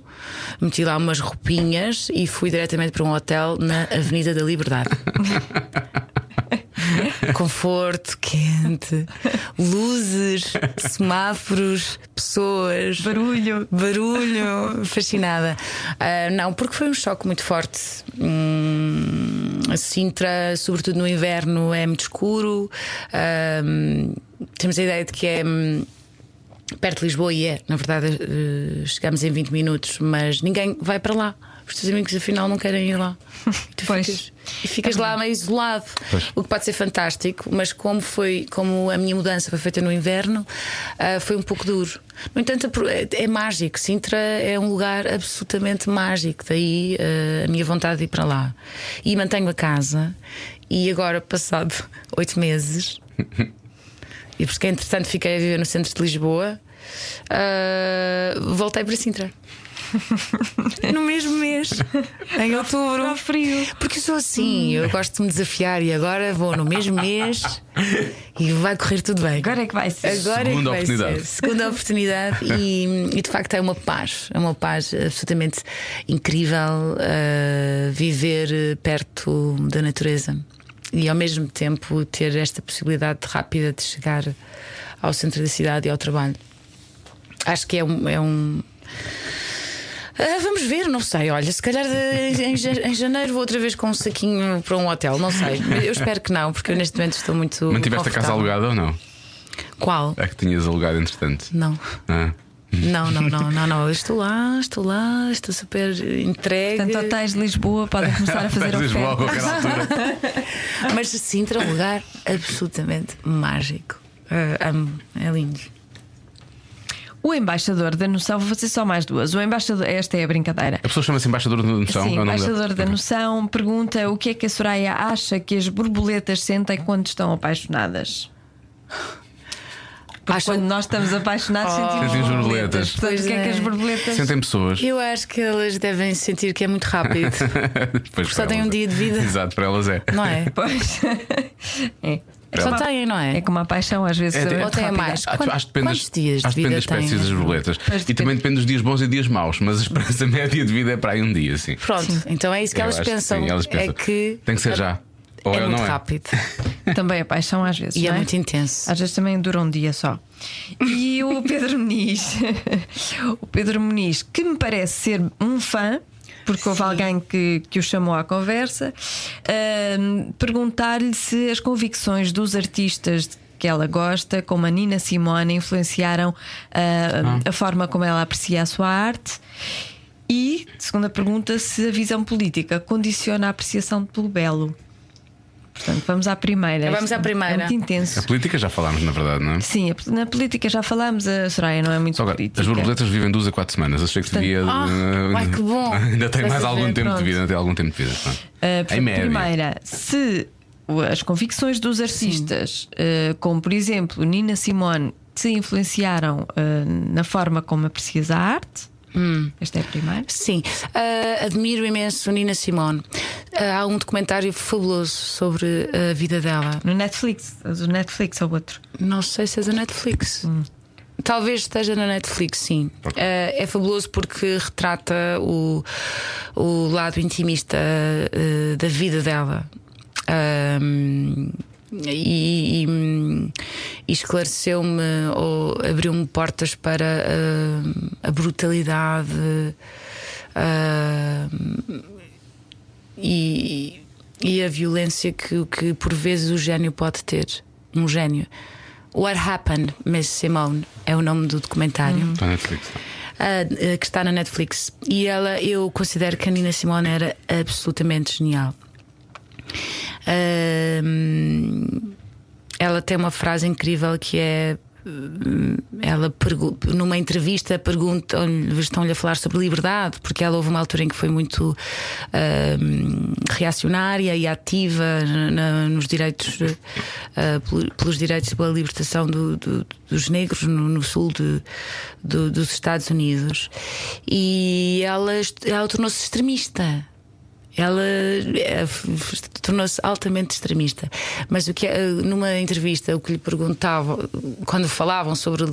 meti lá umas roupinhas e fui diretamente para um hotel na Avenida da Liberdade. Conforto, quente, luzes, semáforos, pessoas, Barulho. barulho, fascinada. Ah, não, porque foi um choque muito forte. Hum, a Sintra, sobretudo no inverno, é muito escuro. Ah, temos a ideia de que é. hum, perto de Lisboa e é, na verdade, eh, chegamos em 20 minutos, mas ninguém vai para lá. Os teus amigos afinal não querem ir lá. E tu Pois. ficas, e ficas lá meio isolado. O que pode ser fantástico, mas como foi, como a minha mudança foi feita no inverno, ah, foi um pouco duro. No entanto, é, é mágico. Sintra é um lugar absolutamente mágico. Daí ah, a minha vontade de ir para lá. E mantenho a casa. E agora, passado oito meses, e porque entretanto fiquei a viver no centro de Lisboa, ah, voltei para Sintra. No mesmo mês, em outubro. frio. Porque eu sou assim, eu gosto de me desafiar e agora vou no mesmo mês e vai correr tudo bem. Agora é que vai ser. Agora é que Segunda vai oportunidade. ser. Segunda oportunidade e, e de facto é uma paz, é uma paz absolutamente incrível uh, viver perto da natureza e ao mesmo tempo ter esta possibilidade rápida de chegar ao centro da cidade e ao trabalho. Acho que é um. É um ah, vamos ver, não sei. Olha, se calhar de- em, ja- em janeiro vou outra vez com um saquinho para um hotel, não sei. Eu espero que não, porque eu neste momento estou muito. Mantiveste a casa confortável. alugada ou não? Qual? É que tinhas alugado entretanto. Não. Ah. Não, não, não, não, não. Eu estou lá, estou lá, estou super entregue. Portanto, hotéis de Lisboa podem começar a fazer Lisboa a oferta. qualquer altura. Mas Sintra é um lugar absolutamente mágico. Ah, amo, é lindo. O embaixador da noção, vou fazer só mais duas. O embaixador, esta é a brincadeira. A pessoa chama-se embaixador de noção. Sim, é o embaixador da noção pergunta o que é que a Soraya acha que as borboletas sentem quando estão apaixonadas. Porque Acham- quando nós estamos apaixonados, sentimos Sentimos borboletas. borboletas. Portanto, o que é que Pois as é. borboletas. Sentem pessoas. Eu acho que elas devem sentir que é muito rápido. Pois Só têm um é. dia de vida. Exato, para elas é. Não é? Pois. é. Só como a- têm, não é? É como a paixão, às vezes. É, é é- Ou têm mais? Acho, acho que depende, quantos dias de acho que depende das espécies têm? das borboletas. E também depende dos dias bons e dias maus, mas a esperança média de vida é para aí um dia, sim. Pronto, então é isso que elas pensam. sim, elas É pensam. que Tem que ser já. Ou é é ou muito não é. rápido Também a paixão, às vezes. e é muito intenso. Às vezes também dura um dia só. E o Pedro Muniz, o Pedro Muniz, que me parece ser um fã, porque houve alguém que, que o chamou à conversa, ahm, perguntar-lhe se as convicções dos artistas que ela gosta, como a Nina Simone, influenciaram ah, a forma como ela aprecia a sua arte. E, segunda pergunta, se a visão política condiciona a apreciação pelo belo. Portanto, vamos à primeira. Vamos à primeira. É muito intenso. A política já falámos, na verdade, não é? Sim, a- na política já falámos, a Soraya não é muito Só agora, política. as borboletas vivem duas a quatro semanas. Achei que devia. Ah, eh, ai, que bom. Ainda tem mais algum ver, tempo pronto. de vida. Ainda tem algum tempo de vida. pronto. Uh, em portanto, média. primeira, se as convicções dos artistas, uh, como por exemplo Nina Simone, te influenciaram uh, na forma como aprecias a arte. Hum. Esta é a primeira. Sim, ah, admiro imenso Nina Simone. Ah, há um documentário fabuloso sobre a vida dela. No Netflix, do Netflix ou outro. Não sei se é da Netflix. Talvez esteja na Netflix, sim. Ah, é fabuloso porque retrata o, o lado intimista da vida dela. E, e- e esclareceu-me ou abriu-me portas para ah, a brutalidade ah, e, e a violência que, que por vezes o gênio pode ter. Um gênio. What Happened, Miss Simone é o nome do documentário. Está na Netflix. Ah, ah, que está na Netflix. E ela, eu considero que a Nina Simone era absolutamente genial. Ela tem uma frase incrível que é. hum, Ela numa entrevista pergunta, estão-lhe a falar sobre liberdade, porque ela houve uma altura em que foi muito ahm, reacionária e ativa na- nos direitos pel- pelos direitos pela libertação do- do- dos negros no, no sul de- do- dos Estados Unidos e ela, ela tornou-se extremista. Ela eh, f- tornou-se altamente extremista. Mas o que é, numa entrevista, o que lhe perguntavam, quando falavam sobre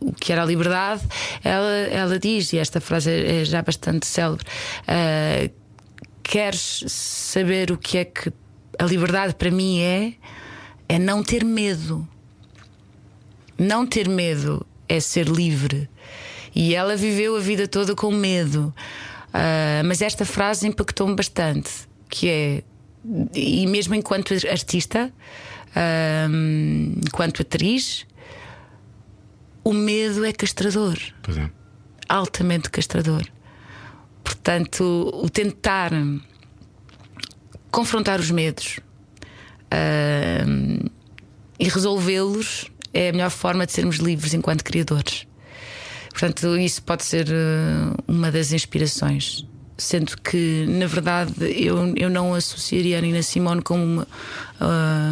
o que era a liberdade, ela, ela diz, e esta frase é é já bastante célebre: eh, Queres saber o que é que a liberdade para mim é? É não ter medo. Não ter medo é ser livre. E ela viveu a vida toda com medo. Ah, mas esta frase impactou-me bastante, que é e mesmo enquanto artista, ah, enquanto atriz, o medo é castrador, Pois é. altamente castrador. Portanto, o tentar confrontar os medos ah, e resolvê-los é a melhor forma de sermos livres enquanto criadores. Portanto, isso pode ser ah, uma das inspirações. Sendo que, na verdade, eu, eu não associaria a Nina Simone como uma, ah,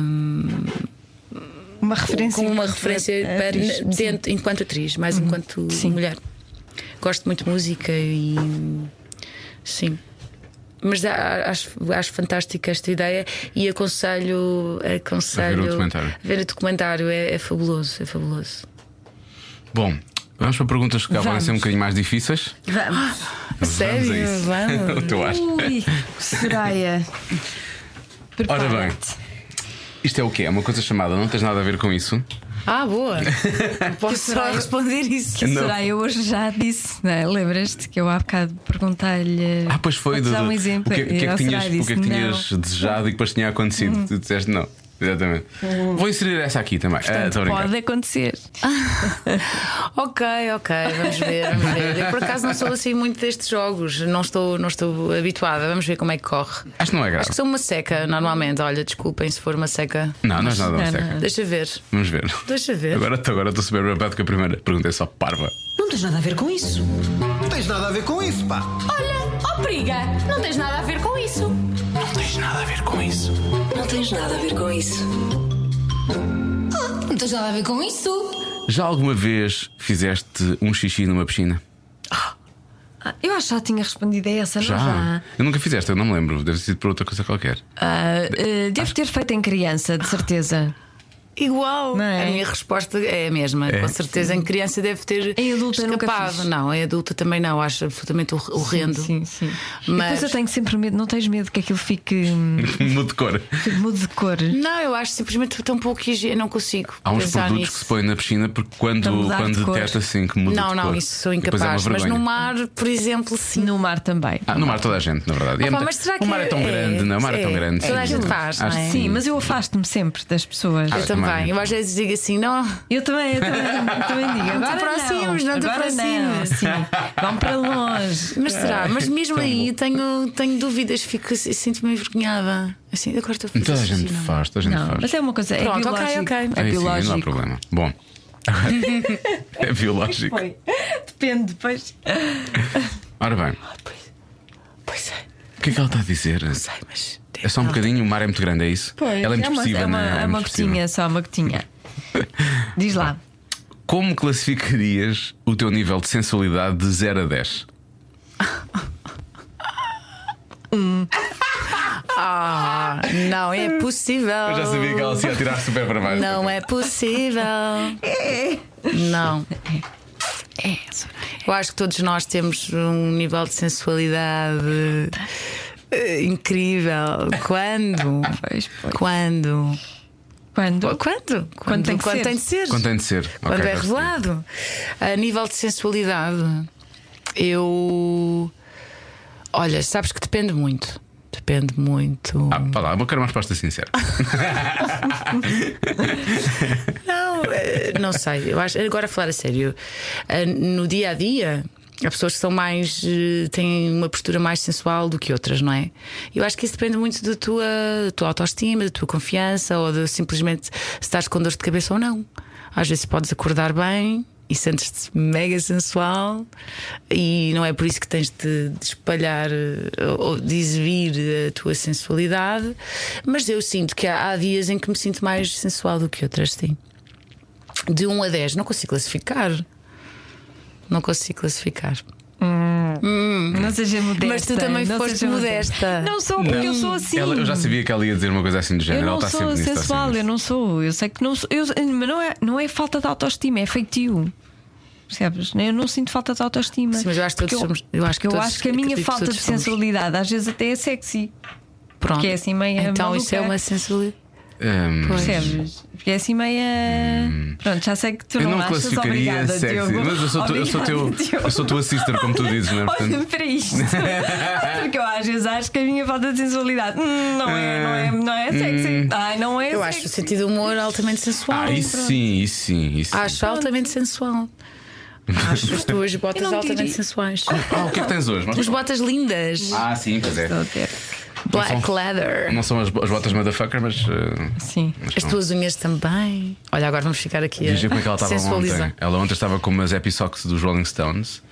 Uma referência. como uma referência para, Atriz, dentro, enquanto atriz, mais enquanto Sim. mulher. Gosto muito de música e sim. Mas a- acho, acho fantástica esta ideia e aconselho, aconselho A ver o documentário. ver o documentário é, é fabuloso, é fabuloso. Bom, vamos para perguntas que Vamos. ser um bocadinho mais difíceis. Vamos. Sério? a isso. Vamos. o teu ar. Ui, Soraya. Ora bem, isto é o quê? É uma coisa chamada Não tens nada a ver com isso. Ah, boa! Posso só responder isso. Que a Não. Soraya hoje já disse, não é? Lembras-te que eu há bocado perguntei-lhe. Ah, pois foi. Do- um do- exemplo. O que, o que é E que tinhas, Soraya o que é que disse, tinhas desejado e depois tinha acontecido? Tu disseste não. Exatamente. Vou inserir essa aqui também. Ah, Portanto, Estou a brincar. pode acontecer. Ok, ok, vamos ver, vamos ver. Eu por acaso não sou assim muito destes jogos, não estou, não estou habituada. Vamos ver como é que corre. Acho que não é grave. Acho que sou uma seca normalmente. Olha, desculpem se for uma seca. Não, não é nada Não, uma seca. não. Deixa ver. Vamos ver. Deixa ver. Agora estou agora estou super preocupado que a primeira pergunta é só parva. Não tens nada a ver com isso. Não tens nada a ver com isso, pá. Olha, ó briga, não tens nada a ver com isso. Não tens nada a ver com isso. Não tens nada a ver com isso. Não tens nada a ver com isso. Já alguma vez fizeste um xixi numa piscina? Ah, eu acho que já tinha respondido a essa, Já? não já? Eu nunca fizeste, eu não me lembro. Deve ter sido por outra coisa qualquer. Ah, eh, devo ter feito em criança, de certeza. Igual. Não é? A minha resposta é a mesma. Com certeza em criança deve ter Em adulta escapado. Não, em adulta também não. Acho absolutamente hor- horrendo. Sim, sim. E Mas- depois eu tenho sempre medo, não tens medo que aquilo fique, Mudo de cor. mudo de cor. Não, eu acho simplesmente tão pouco higiene. Não consigo. Há uns produtos nisso. que se põem na piscina porque quando, quando de cor. detecta assim que muda Não, de não, cor. isso sou é incapaz. mas vergonha. no mar, por exemplo, sim. No mar também. Ah, no mar toda a gente, na verdade. É Opa, mas será o que mar é tão é- grande, não? O mar é, tão é. grande. Toda a sim. gente faz, não é? Sim, mas eu afasto-me sempre das pessoas. Ah, Eu também. Também. Eu às vezes digo assim, não. Eu também, eu também, eu também digo. Não te aproximes, não te agora aproximes. Vão para longe. Mas será? Mas mesmo aí tenho, tenho dúvidas, fico, sinto-me envergonhada. Assim, agora estou a fazer Toda a gente não. faz, toda a gente Não, faz. mas é uma coisa. É Pronto, ok, biológico. ok. É Aí sim, não há biológico. problema. Bom. é biológico. Foi. Depende, depois. Ora bem, Pois é, o que é que ela está a dizer? sei, mas. É só um bocadinho, o mar é muito grande, é isso? ela é muito é uma, expressiva, é uma, não é? Ela é uma muito expressiva. gotinha, só uma gotinha. Diz lá. Como classificarias o teu nível de sensualidade de 0 a 10? Ah, não é possível. Eu já sabia que ela se ia tirar super para baixo. Não é possível. Não. É, Eu acho que todos nós temos um nível de sensualidade incrível. Quando? Pois, pois. Quando? Quando? Quando? Quando tem que ser. tem de ser. Quando tem de ser. Quando é já percebi. revelado. A nível de sensualidade, eu. Olha, sabes que depende muito. Depende muito. Ah, vá lá, eu quero uma resposta sincera. Não, eh, não sei. Eu acho, agora a falar a sério, eh, no dia a dia. Há pessoas que são mais. eh, têm uma postura mais sensual do que outras, não é? Eu acho que isso depende muito da tua, da tua autoestima, da tua confiança ou de simplesmente se estás com dor de cabeça ou não. Às vezes podes acordar bem e sentes-te mega sensual e não é por isso que tens de, espalhar eh, ou de exibir a tua sensualidade, mas eu sinto que há, há dias em que me sinto mais sensual do que outras, sim. De 1 a 10, não consigo classificar. Não consigo classificar. Não seja modesta. Mas tu também não foste seja modesta. Não sou, porque eu sou assim. Ela- eu já sabia que ela ia dizer uma coisa assim do Eu género. não ela está sou nisso. está sensual, sempre eu nisso. não sou. Eu sei que não sou. eu- mas não é, não é falta de autoestima, é feitio. Percebes? Eu não sinto falta de autoestima. Sim, mas eu acho que Porque todos somos- eu acho que porque eu todos- acho que a minha que falta de somos. sensualidade às vezes até é sexy. Pronto. Que é assim meio Então maluca. isso é uma sensualidade. Hum, Percebes? Porque é assim meia. Pronto, já sei que tu eu não, não achas classificaria obrigada, sexy, Diogo. mas eu sou, tu- eu sou teu, Diogo. eu sou tua sister, como tu dizes, não é? Olha Portanto, para isto. Porque eu às vezes acho que a minha falta de sensualidade hum, não, é, não, é, não é sexy. Ai, não é Eu acho o sexy. sentido do humor altamente sensual. ah, isso sim, isso sim, isso sim. Acho altamente sensual. Acho as tuas botas altamente sensuais. Ah, o que é que tens hoje? Mostra As botas lindas. Ah, sim, pois é. A. Black leather. Não são as, as botas motherfucker, mas. uh, Sim. mas As são. tuas unhas também. Olha, agora vamos ficar aqui a Diz como é que ela estava ontem. Ela ontem estava com umas Epi Socks dos Rolling Stones.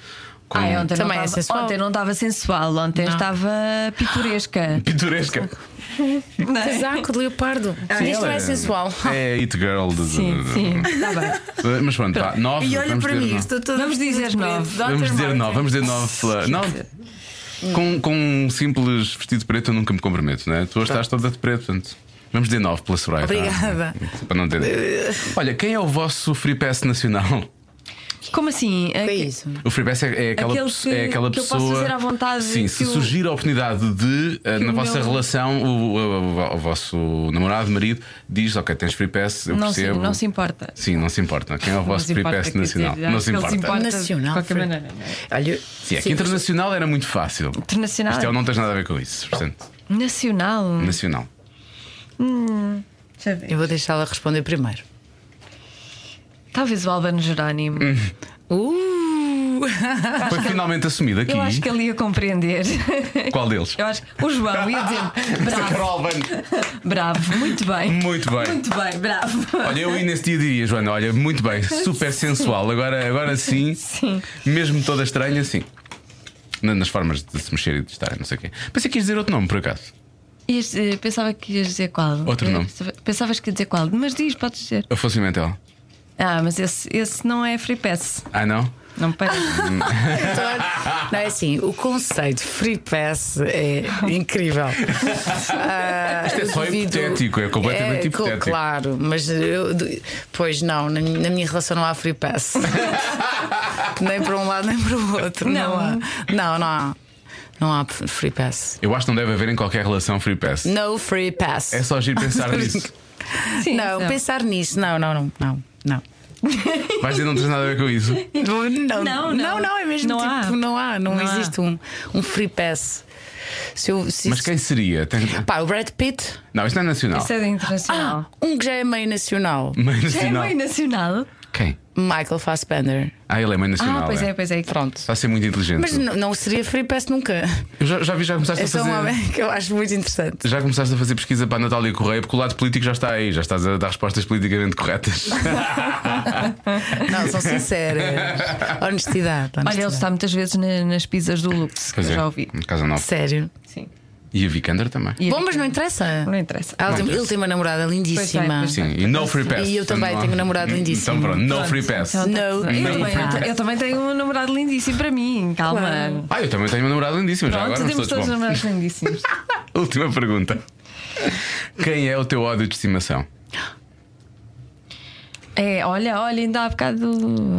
Com Ai, ontem, Também não é estava, sensual. ontem não estava sensual, ontem Não. estava pitoresca. Pitoresca. Não é? Casaco de leopardo. Isto Ela não é sensual. É It Girl. de- Sim, sim, está bem. Mas pronto, vá, nove. E olha vamos para dizer mim, nove. estou toda Vamos dizer nove. Vamos dizer nove, vamos dizer nove. pela- Com, com um simples vestido preto eu nunca me comprometo, não é? Tu hoje estás toda de preto, portanto. Vamos dizer nove pela Soraya. tá? Obrigada. Para não ter. Olha, quem é o vosso Free Pass nacional? Como assim? É isso? O Free Pass é, é aquela, Aquele pesso- que- é aquela que eu pessoa. posso fazer à vontade Sim, que se o- surgir a oportunidade de, eh, na vossa meu- relação, o, o- o vosso namorado, marido, diz: Ok, tens Free Pass, eu Não se, percebo. não se importa. Sim, não se importa. Quem é o vosso Free importa, Pass nacional? dizer, não se ele importa. Nacional, De qualquer Free- maneira. é? Olha, Sim, aqui internacional era muito fácil. Internacional. Isto é, não tens nada a ver com isso, portanto, Nacional. nacional. Deixa eu ver. eu vou deixá-la responder primeiro. Talvez o Albano Jerónimo. Uh! Foi finalmente assumido aqui. Eu acho que ele ia compreender. Qual deles? Eu acho que o João ia dizer bravo, bravo, muito bem. Muito bem. Muito bem, bravo. Olha, eu nesse dia diria, Joana, olha, muito bem, super sensual. Agora, agora sim, Sim. mesmo toda estranha, sim. Na- Nas formas de se mexer e de estar, não sei o quê. Pensei que ias dizer outro nome, por acaso. Ias, eh, pensava que ias dizer qual? Outro Eh, nome. Pensavas que ia dizer qual? Mas diz, podes dizer. Afonso Pimentel. Ah, mas esse, esse não é free pass. Ah, não? Não me parece. Não é assim, o conceito free pass é incrível. Ah, Isto é só duvido- hipotético, é completamente É, hipotético. Claro, mas eu, pois não, na, minha- na minha relação não há free pass. nem para um lado nem para o outro. Não, Não. há. Não, não há. Não há free pass. Eu acho que não deve haver em qualquer relação free pass. No free pass. É só giro pensar nisso. Sim, não, pensar nisso, não, não, não, não, não. Vais dizer não tens nada a ver com isso. Não, Não, não, não. não, é mesmo Não tipo, há. não há, não, Não há. existe Um, um free pass. Se eu, se Mas quem seria? Tem- Pá, o Brad Pitt, Não, isto não é nacional. Isso é internacional. um que já é meio nacional, Meio Já é nacional. meio nacional. Quem? Michael Fassbender. Ah, ele é meio nacional. Ah, pois é, pois é. Pronto. Está a ser muito inteligente. Mas não, não seria free pass nunca. Eu já, já vi, já começaste É a fazer. um homem que eu acho muito interessante. Já começaste a fazer pesquisa para a Natália Correia, porque o lado político já está aí, já estás a dar respostas politicamente corretas. Não, são sinceras. Honestidade. Olha, honestidade. ele está muitas vezes na- nas pizzas do Lux, que Pois eu é, já ouvi. Casa Nova. Sério. Sim. E a Vikander também. E Bom, mas não interessa. Não interessa. Ela tem- Não ele tem uma namorada lindíssima. Pois é, Sim, e no free pass. E eu também tenho um namorado lindíssimo. Então pronto, no Pronto, free pass. então tá No, eu, também, eu também tenho um namorado lindíssimo para mim, calma. Claro. Ah, eu também tenho uma namorada lindíssima, já Pronto, agora temos todos bom. namorados lindíssimos. Última pergunta. Quem é o teu ódio de estimação? É, olha, olha, ainda há bocado.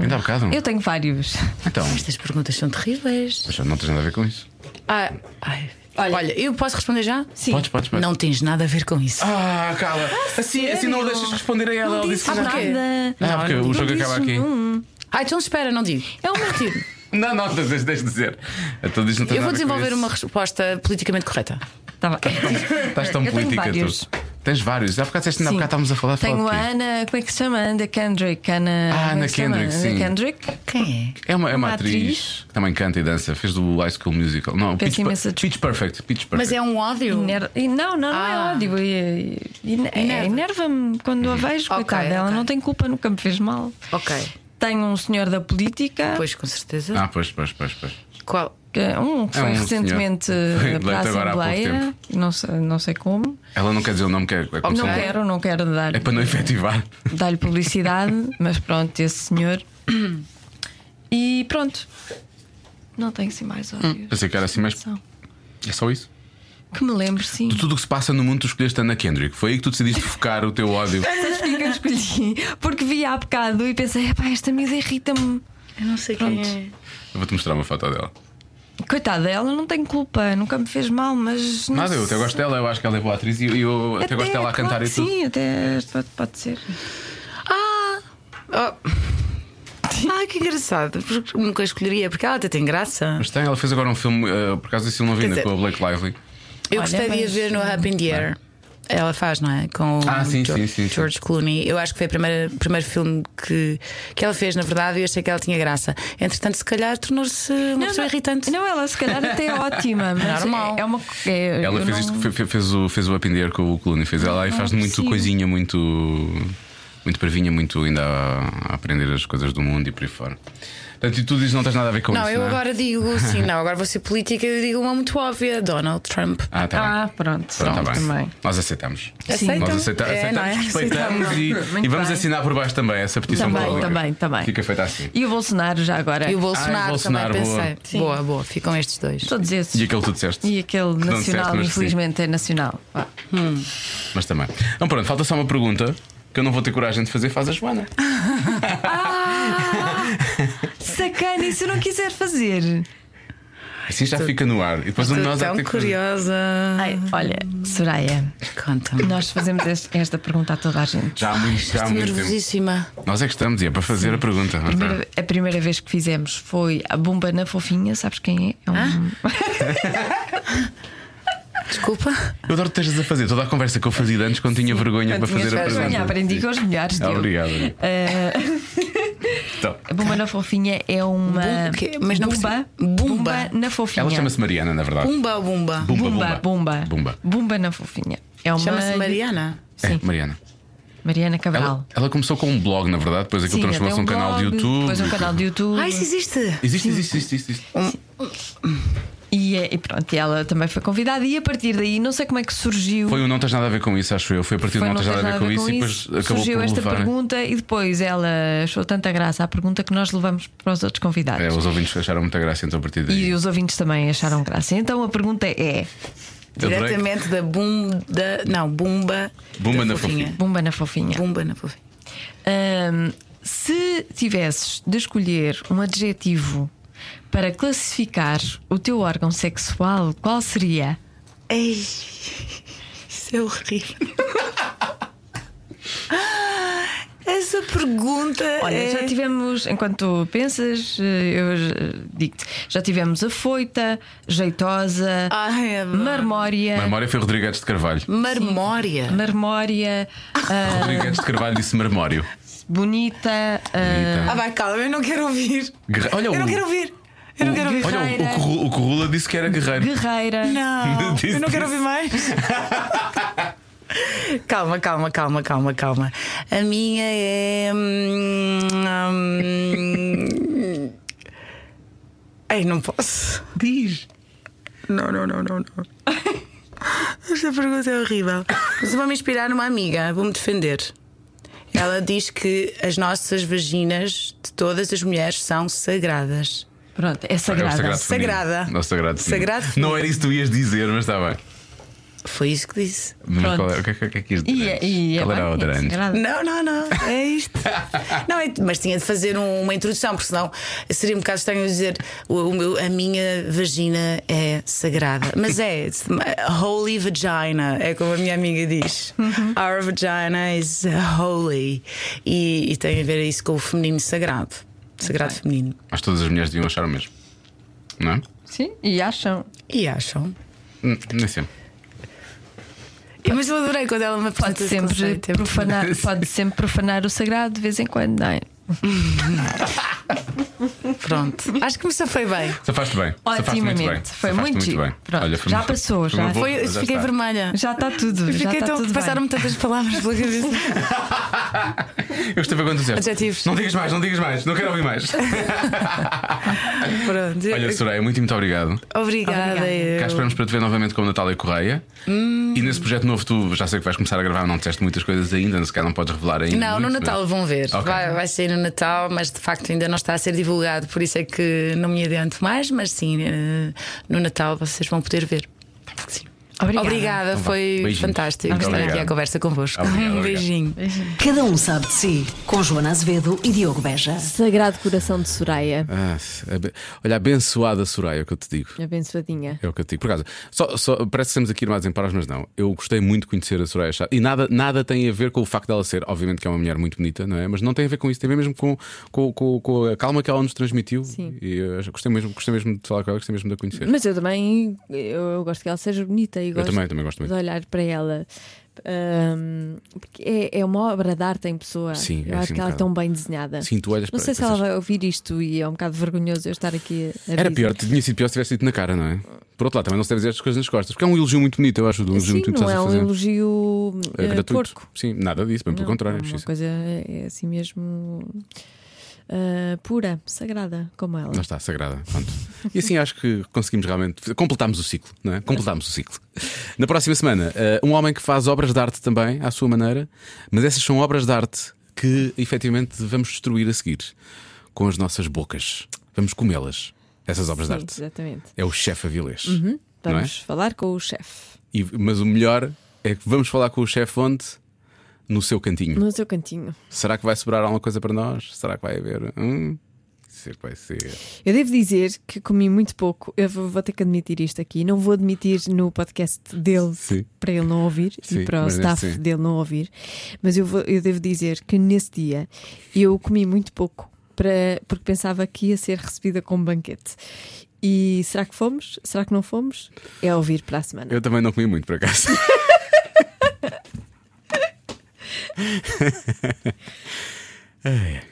Ainda há bocado? Eu tenho vários. Então, Estas perguntas são terríveis. mas não tens nada a ver com isso. Ah, ai. Olha, eu posso responder já? Sim. Podes, podes, podes. Não tens nada a ver com isso. Ah, cala. assim, assim não o deixas responder a ela. Não Ela disse nada. Ah, porque o jogo acaba aqui. Ah, então espera, não digo. É um mentira. Não, não, deixa, deixa de dizer. Então diz, não Eu vou desenvolver uma resposta politicamente correta. Tá bem. Estás tão Eu tenho política vários. Tens vários. Já bocado disseste, há bocado estávamos a falar Tenho falar a? Ana, como é que se chama? Ana Kendrick. Ana, Ah, é Ana? Kendrick, sim. Ana Kendrick. Quem é? É uma, é uma Uma atriz, atriz. que também canta e dança. Fez do High School Musical. Não, Peço Pitch, imensa Pitch Perfect. Pitch Perfect. Mas é um ódio. Iner- Não, não, não Ah. é ódio. É- Enerva-me quando a vejo, Ok, coitada. Ela ok. não tem culpa, nunca me fez mal. Ok. Tenho um senhor da política, Pois, com certeza. Ah, pois, pois, pois, pois. Qual? É um que É foi um recentemente senhor. Foi para a Assembleia. Não sei, não sei como. Ela não quer dizer o nome que é, é Não quero, não quero dar, É para não efetivar. dar-lhe publicidade, mas pronto, esse senhor. E pronto. Não tenho assim mais ódio. Pensei que era assim, mas é só isso. Que me lembro, sim. De tudo o que se passa no mundo, tu escolheste Ana Kendrick. Foi aí que tu decidiste focar o teu ódio. Sabes porquê que eu escolhi? Porque vi há bocado e pensei, epá, esta miúda irrita-me. Eu não sei Pronto. quem é. Eu vou-te mostrar uma foto dela. Coitada, ela não tem culpa, nunca me fez mal, mas. não Nada, eu até gosto dela, eu acho que ela é boa atriz e eu, eu até, gosto dela a claro cantar e tudo. Sim, até pode, pode ser. Ah! Oh. Ah, que engraçado. Porque Nunca escolheria, porque ela até tem graça. Mas tem, ela fez agora um filme, eh, por causa disso eu não vi Quer ainda, dizer- com a Blake Lively. Eu Olha, gostei de ver no Happy in the Air. Ela faz, não é? Com o Ah, sim, George, sim, sim, sim. George Clooney. Eu acho que foi o primeiro, primeiro filme que, que ela fez, na verdade, e eu achei que ela tinha graça. Entretanto, se calhar tornou-se uma pessoa irritante. Não, ela se calhar até é ótima, mas Normal. é uma. é- Ela fez, não- isto, fe- fe- fez, o, fez o com o Clooney, fez ela e faz não muito coisinha, muito. Muito previnha, muito ainda a, a aprender as coisas do mundo e por aí fora. Portanto, e tu dizes que não tens nada a ver com Não, isso. eu não é? agora digo sim, não, agora vou ser política eu digo uma muito óbvia: Donald Trump. Ah, tá bem. Ah, pronto. Pronto, tá bem. Também. Nós aceitamos. Aceitam? Nós aceita- É, aceitamos, é? respeitamos Aceitamos. e, e vamos bem. assinar por baixo também essa petição Também, também, também. Fica feita assim. E o Bolsonaro já agora? E o Bolsonaro, Ah, e o Bolsonaro, também boa. pensei. Boa, boa, ficam estes dois. Todos esses. E aquele que tu disseste. E aquele disseste, nacional, sim. infelizmente é nacional. Vá. Mas também. Então pronto, falta só uma pergunta que eu não vou ter coragem de fazer, faz a Joana. Sacana, e se eu não quiser fazer? Assim já fica no ar. E depois um de Estou nós há tão que ter que fazer. curiosa. Ai, olha, Soraya, Conta-me. nós fazemos este- esta pergunta a toda a gente. Já há muito, já há Estou muito tempo. nervosíssima. Nós é que estamos, e é para fazer a pergunta. A primeira, a primeira vez que fizemos foi a Bomba na Fofinha, sabes quem é? É um- Desculpa. Eu adoro que estejas a fazer toda a conversa que eu fazia antes quando tinha vergonha para Tinhas fazer a vergonha, aprendi com os melhores. Ah. Obrigado. Eh, Então, a Bomba na Fofinha é uma. Bum-? Mas não Bumba. Bumba. Bumba na Fofinha. ela chama-se Mariana, na verdade. Bumba ou bumba? Bumba, Bumba, Bumba. Bumba. Bumba na Fofinha. É uma. Chama-se Mariana. É, Sim. Mariana. Mariana Cabral. Ela, ela começou com um blog, na verdade, depois aquilo Sim, transformou-se tem num canal de YouTube. Depois um canal de YouTube. Ah, isso existe. Existe, existe, existe, existe. E, é- e pronto, e ela também foi convidada. E a partir daí, não sei como é que surgiu. Foi o Não Tens Nada a Ver com Isso, acho eu. Foi a partir do Não Tens Nada a Ver com Isso e depois acabou surgiu por esta levar. pergunta e depois ela achou tanta graça à pergunta que nós levamos para os outros convidados. É, os ouvintes acharam muita graça, então a partir daí. E os ouvintes também acharam graça. Então a pergunta é: Adorei. Diretamente da bumba. Não, bumba. Bumba da na fofinha. Bumba na fofinha. Bumba na fofinha. Ahm, se tivesses de escolher um adjetivo para classificar o teu órgão sexual, qual seria? Ei, isso é horrível. Essa pergunta. Olha, é... já tivemos, enquanto pensas, eh, eu eh, digo-te, já tivemos afoita, jeitosa, Ai, é marmória, Memória foi Rodrigues de Carvalho. Marmória. marmória, ah, Rodrigues de Carvalho disse marmório. bonita, ah, Ah, vai, calma, eu não quero ouvir. Olha, Eu não quero ouvir. Eu não quero ouvir. Olha, o. Corru- o Corrula disse que era guerreiro. guerreira. Não, Disse- eu não quero ouvir mais. calma, calma, calma, calma, calma. A minha é. hum, hum, Ei, não posso. Diz. Não, não, não, não, não. Esta pergunta é horrível. Mas eu vou me inspirar numa amiga, vou-me defender. Ela diz que as nossas vaginas de todas as mulheres são sagradas. Pronto, é É o sagrada. sagrado feminino. Sagrada. É o sagrado. Sagrado Não era isso que tu ias dizer, mas está bem. Foi isso que disse. Mas Pronto. qual é, o que é que, o que é que ias dizer? E, é- e é qual era a outra é antes? Não, não, não, é isto. Não, é- mas tinha de fazer um- uma introdução, porque senão seria um bocado estranho eu dizer o, o meu- a minha vagina é sagrada. Mas é, holy vagina, é como a minha amiga diz. Our vagina is holy. E, e tem a ver isso com o feminino sagrado. Sagrado feminino. Mas todas as mulheres deviam achar o mesmo. Não é? Sim, e acham. E acham? Hum, Nem sempre. E- Mas eu adorei quando ela me Pode sempre, conceito. É profanar, pode sempre profanar o sagrado de vez em quando, não é? Pronto. Acho que me safei bem. Safaste bem. Safaste muito bem. Otimamente. Foi muito giro. bem. Pronto, Olha, foi já uma- passou, já. Foi, já fiquei está. vermelha. Já está tudo. Eu já está tão. tudo Passaram-me tantas palavras pela cabeça. Eu gostei quando disseste. Adjetivos. Não digas mais, não digas mais, não quero ouvir mais. Pronto. Olha, Soraya, muito, muito obrigado. Obrigada. Obrigada. Cá esperamos para te ver novamente com a Natália Correia. Hum. E nesse projeto novo, tu já sei que vais começar a gravar, não disseste muitas coisas ainda, se calhar não podes revelar ainda. Não, no muito, Natal mas- vão ver. Ok. Vai, vai sair no Natal, mas de facto ainda não está a ser divulgado, por isso é que não me adianto mais. Mas sim, eh, no Natal vocês vão poder ver. Sim. Obrigada. Obrigada, Então foi Beijinhos. fantástico estar Obrigado. aqui à conversa convosco. Obrigado, um obrigado. beijinho. Cada um sabe de si. Com Joana Azevedo e Diogo Beja. Sagrado Coração de Soraya. Ah, olha, abençoada Soraya, é o que eu te digo. Abençoadinha. É o que eu te digo. Por acaso, só, só- parece que estamos aqui armados em paras, mas não. Eu gostei muito de conhecer a Soraya Chaves. E nada, nada tem a ver com o facto dela ser, obviamente, que é uma mulher muito bonita, não é? Mas não tem a ver com isso, tem a ver mesmo com, com, com, com a calma que ela nos transmitiu. Sim. E eu gostei mesmo, gostei mesmo de falar com ela, gostei mesmo de a conhecer. Mas eu também eu, eu gosto que ela seja bonita e eu gosto também, também gosto muito. de olhar para ela. Ahm, porque é, é uma obra de arte em pessoa. Sim, eu é acho assim que um ela é tão bem desenhada. Sim, tu olhas Não para sei se pensas- ela vai ouvir isto e é um bocado vergonhoso eu estar aqui a Era pior, tinha sido pior se tivesse dito na cara, não é? Por outro lado, também não se deve dizer estas coisas nas costas, porque é um elogio muito bonito, eu acho. Um elogio Sim, muito não é um elogio É eh, gratuito. porco. Sim, nada disso, bem pelo Não, contrário. é uma sim. coisa é assim mesmo ah, pura, sagrada, como ela. Lá está, sagrada. Pronto. E assim acho que conseguimos realmente. Completámos o ciclo, não é? Completámos o ciclo. Na próxima semana, eh, um homem que faz obras de arte também, à sua maneira, mas essas são obras de arte que efetivamente vamos destruir a seguir com as nossas bocas. Vamos comê-las, essas obras Sim, de arte. exatamente. É o chefe Avilés. não é? Vamos falar com o chefe mas o melhor é que vamos falar com o chefe onde? No seu cantinho. no seu cantinho. Será que vai sobrar alguma coisa para nós? Será que vai haver? Hum? Ser que vai ser. Eu devo dizer que comi muito pouco. Eu vou vou ter que admitir isto aqui. Não vou admitir no podcast dele Sim. para ele não ouvir Sim, e para o staff dele não ouvir. Mas eu, vou- eu devo dizer que nesse dia eu comi muito pouco para, porque pensava que ia ser recebida com um banquete. E será que fomos? Será que não fomos? É ouvir para a semana. Eu também não comi muito, por acaso. ああいや。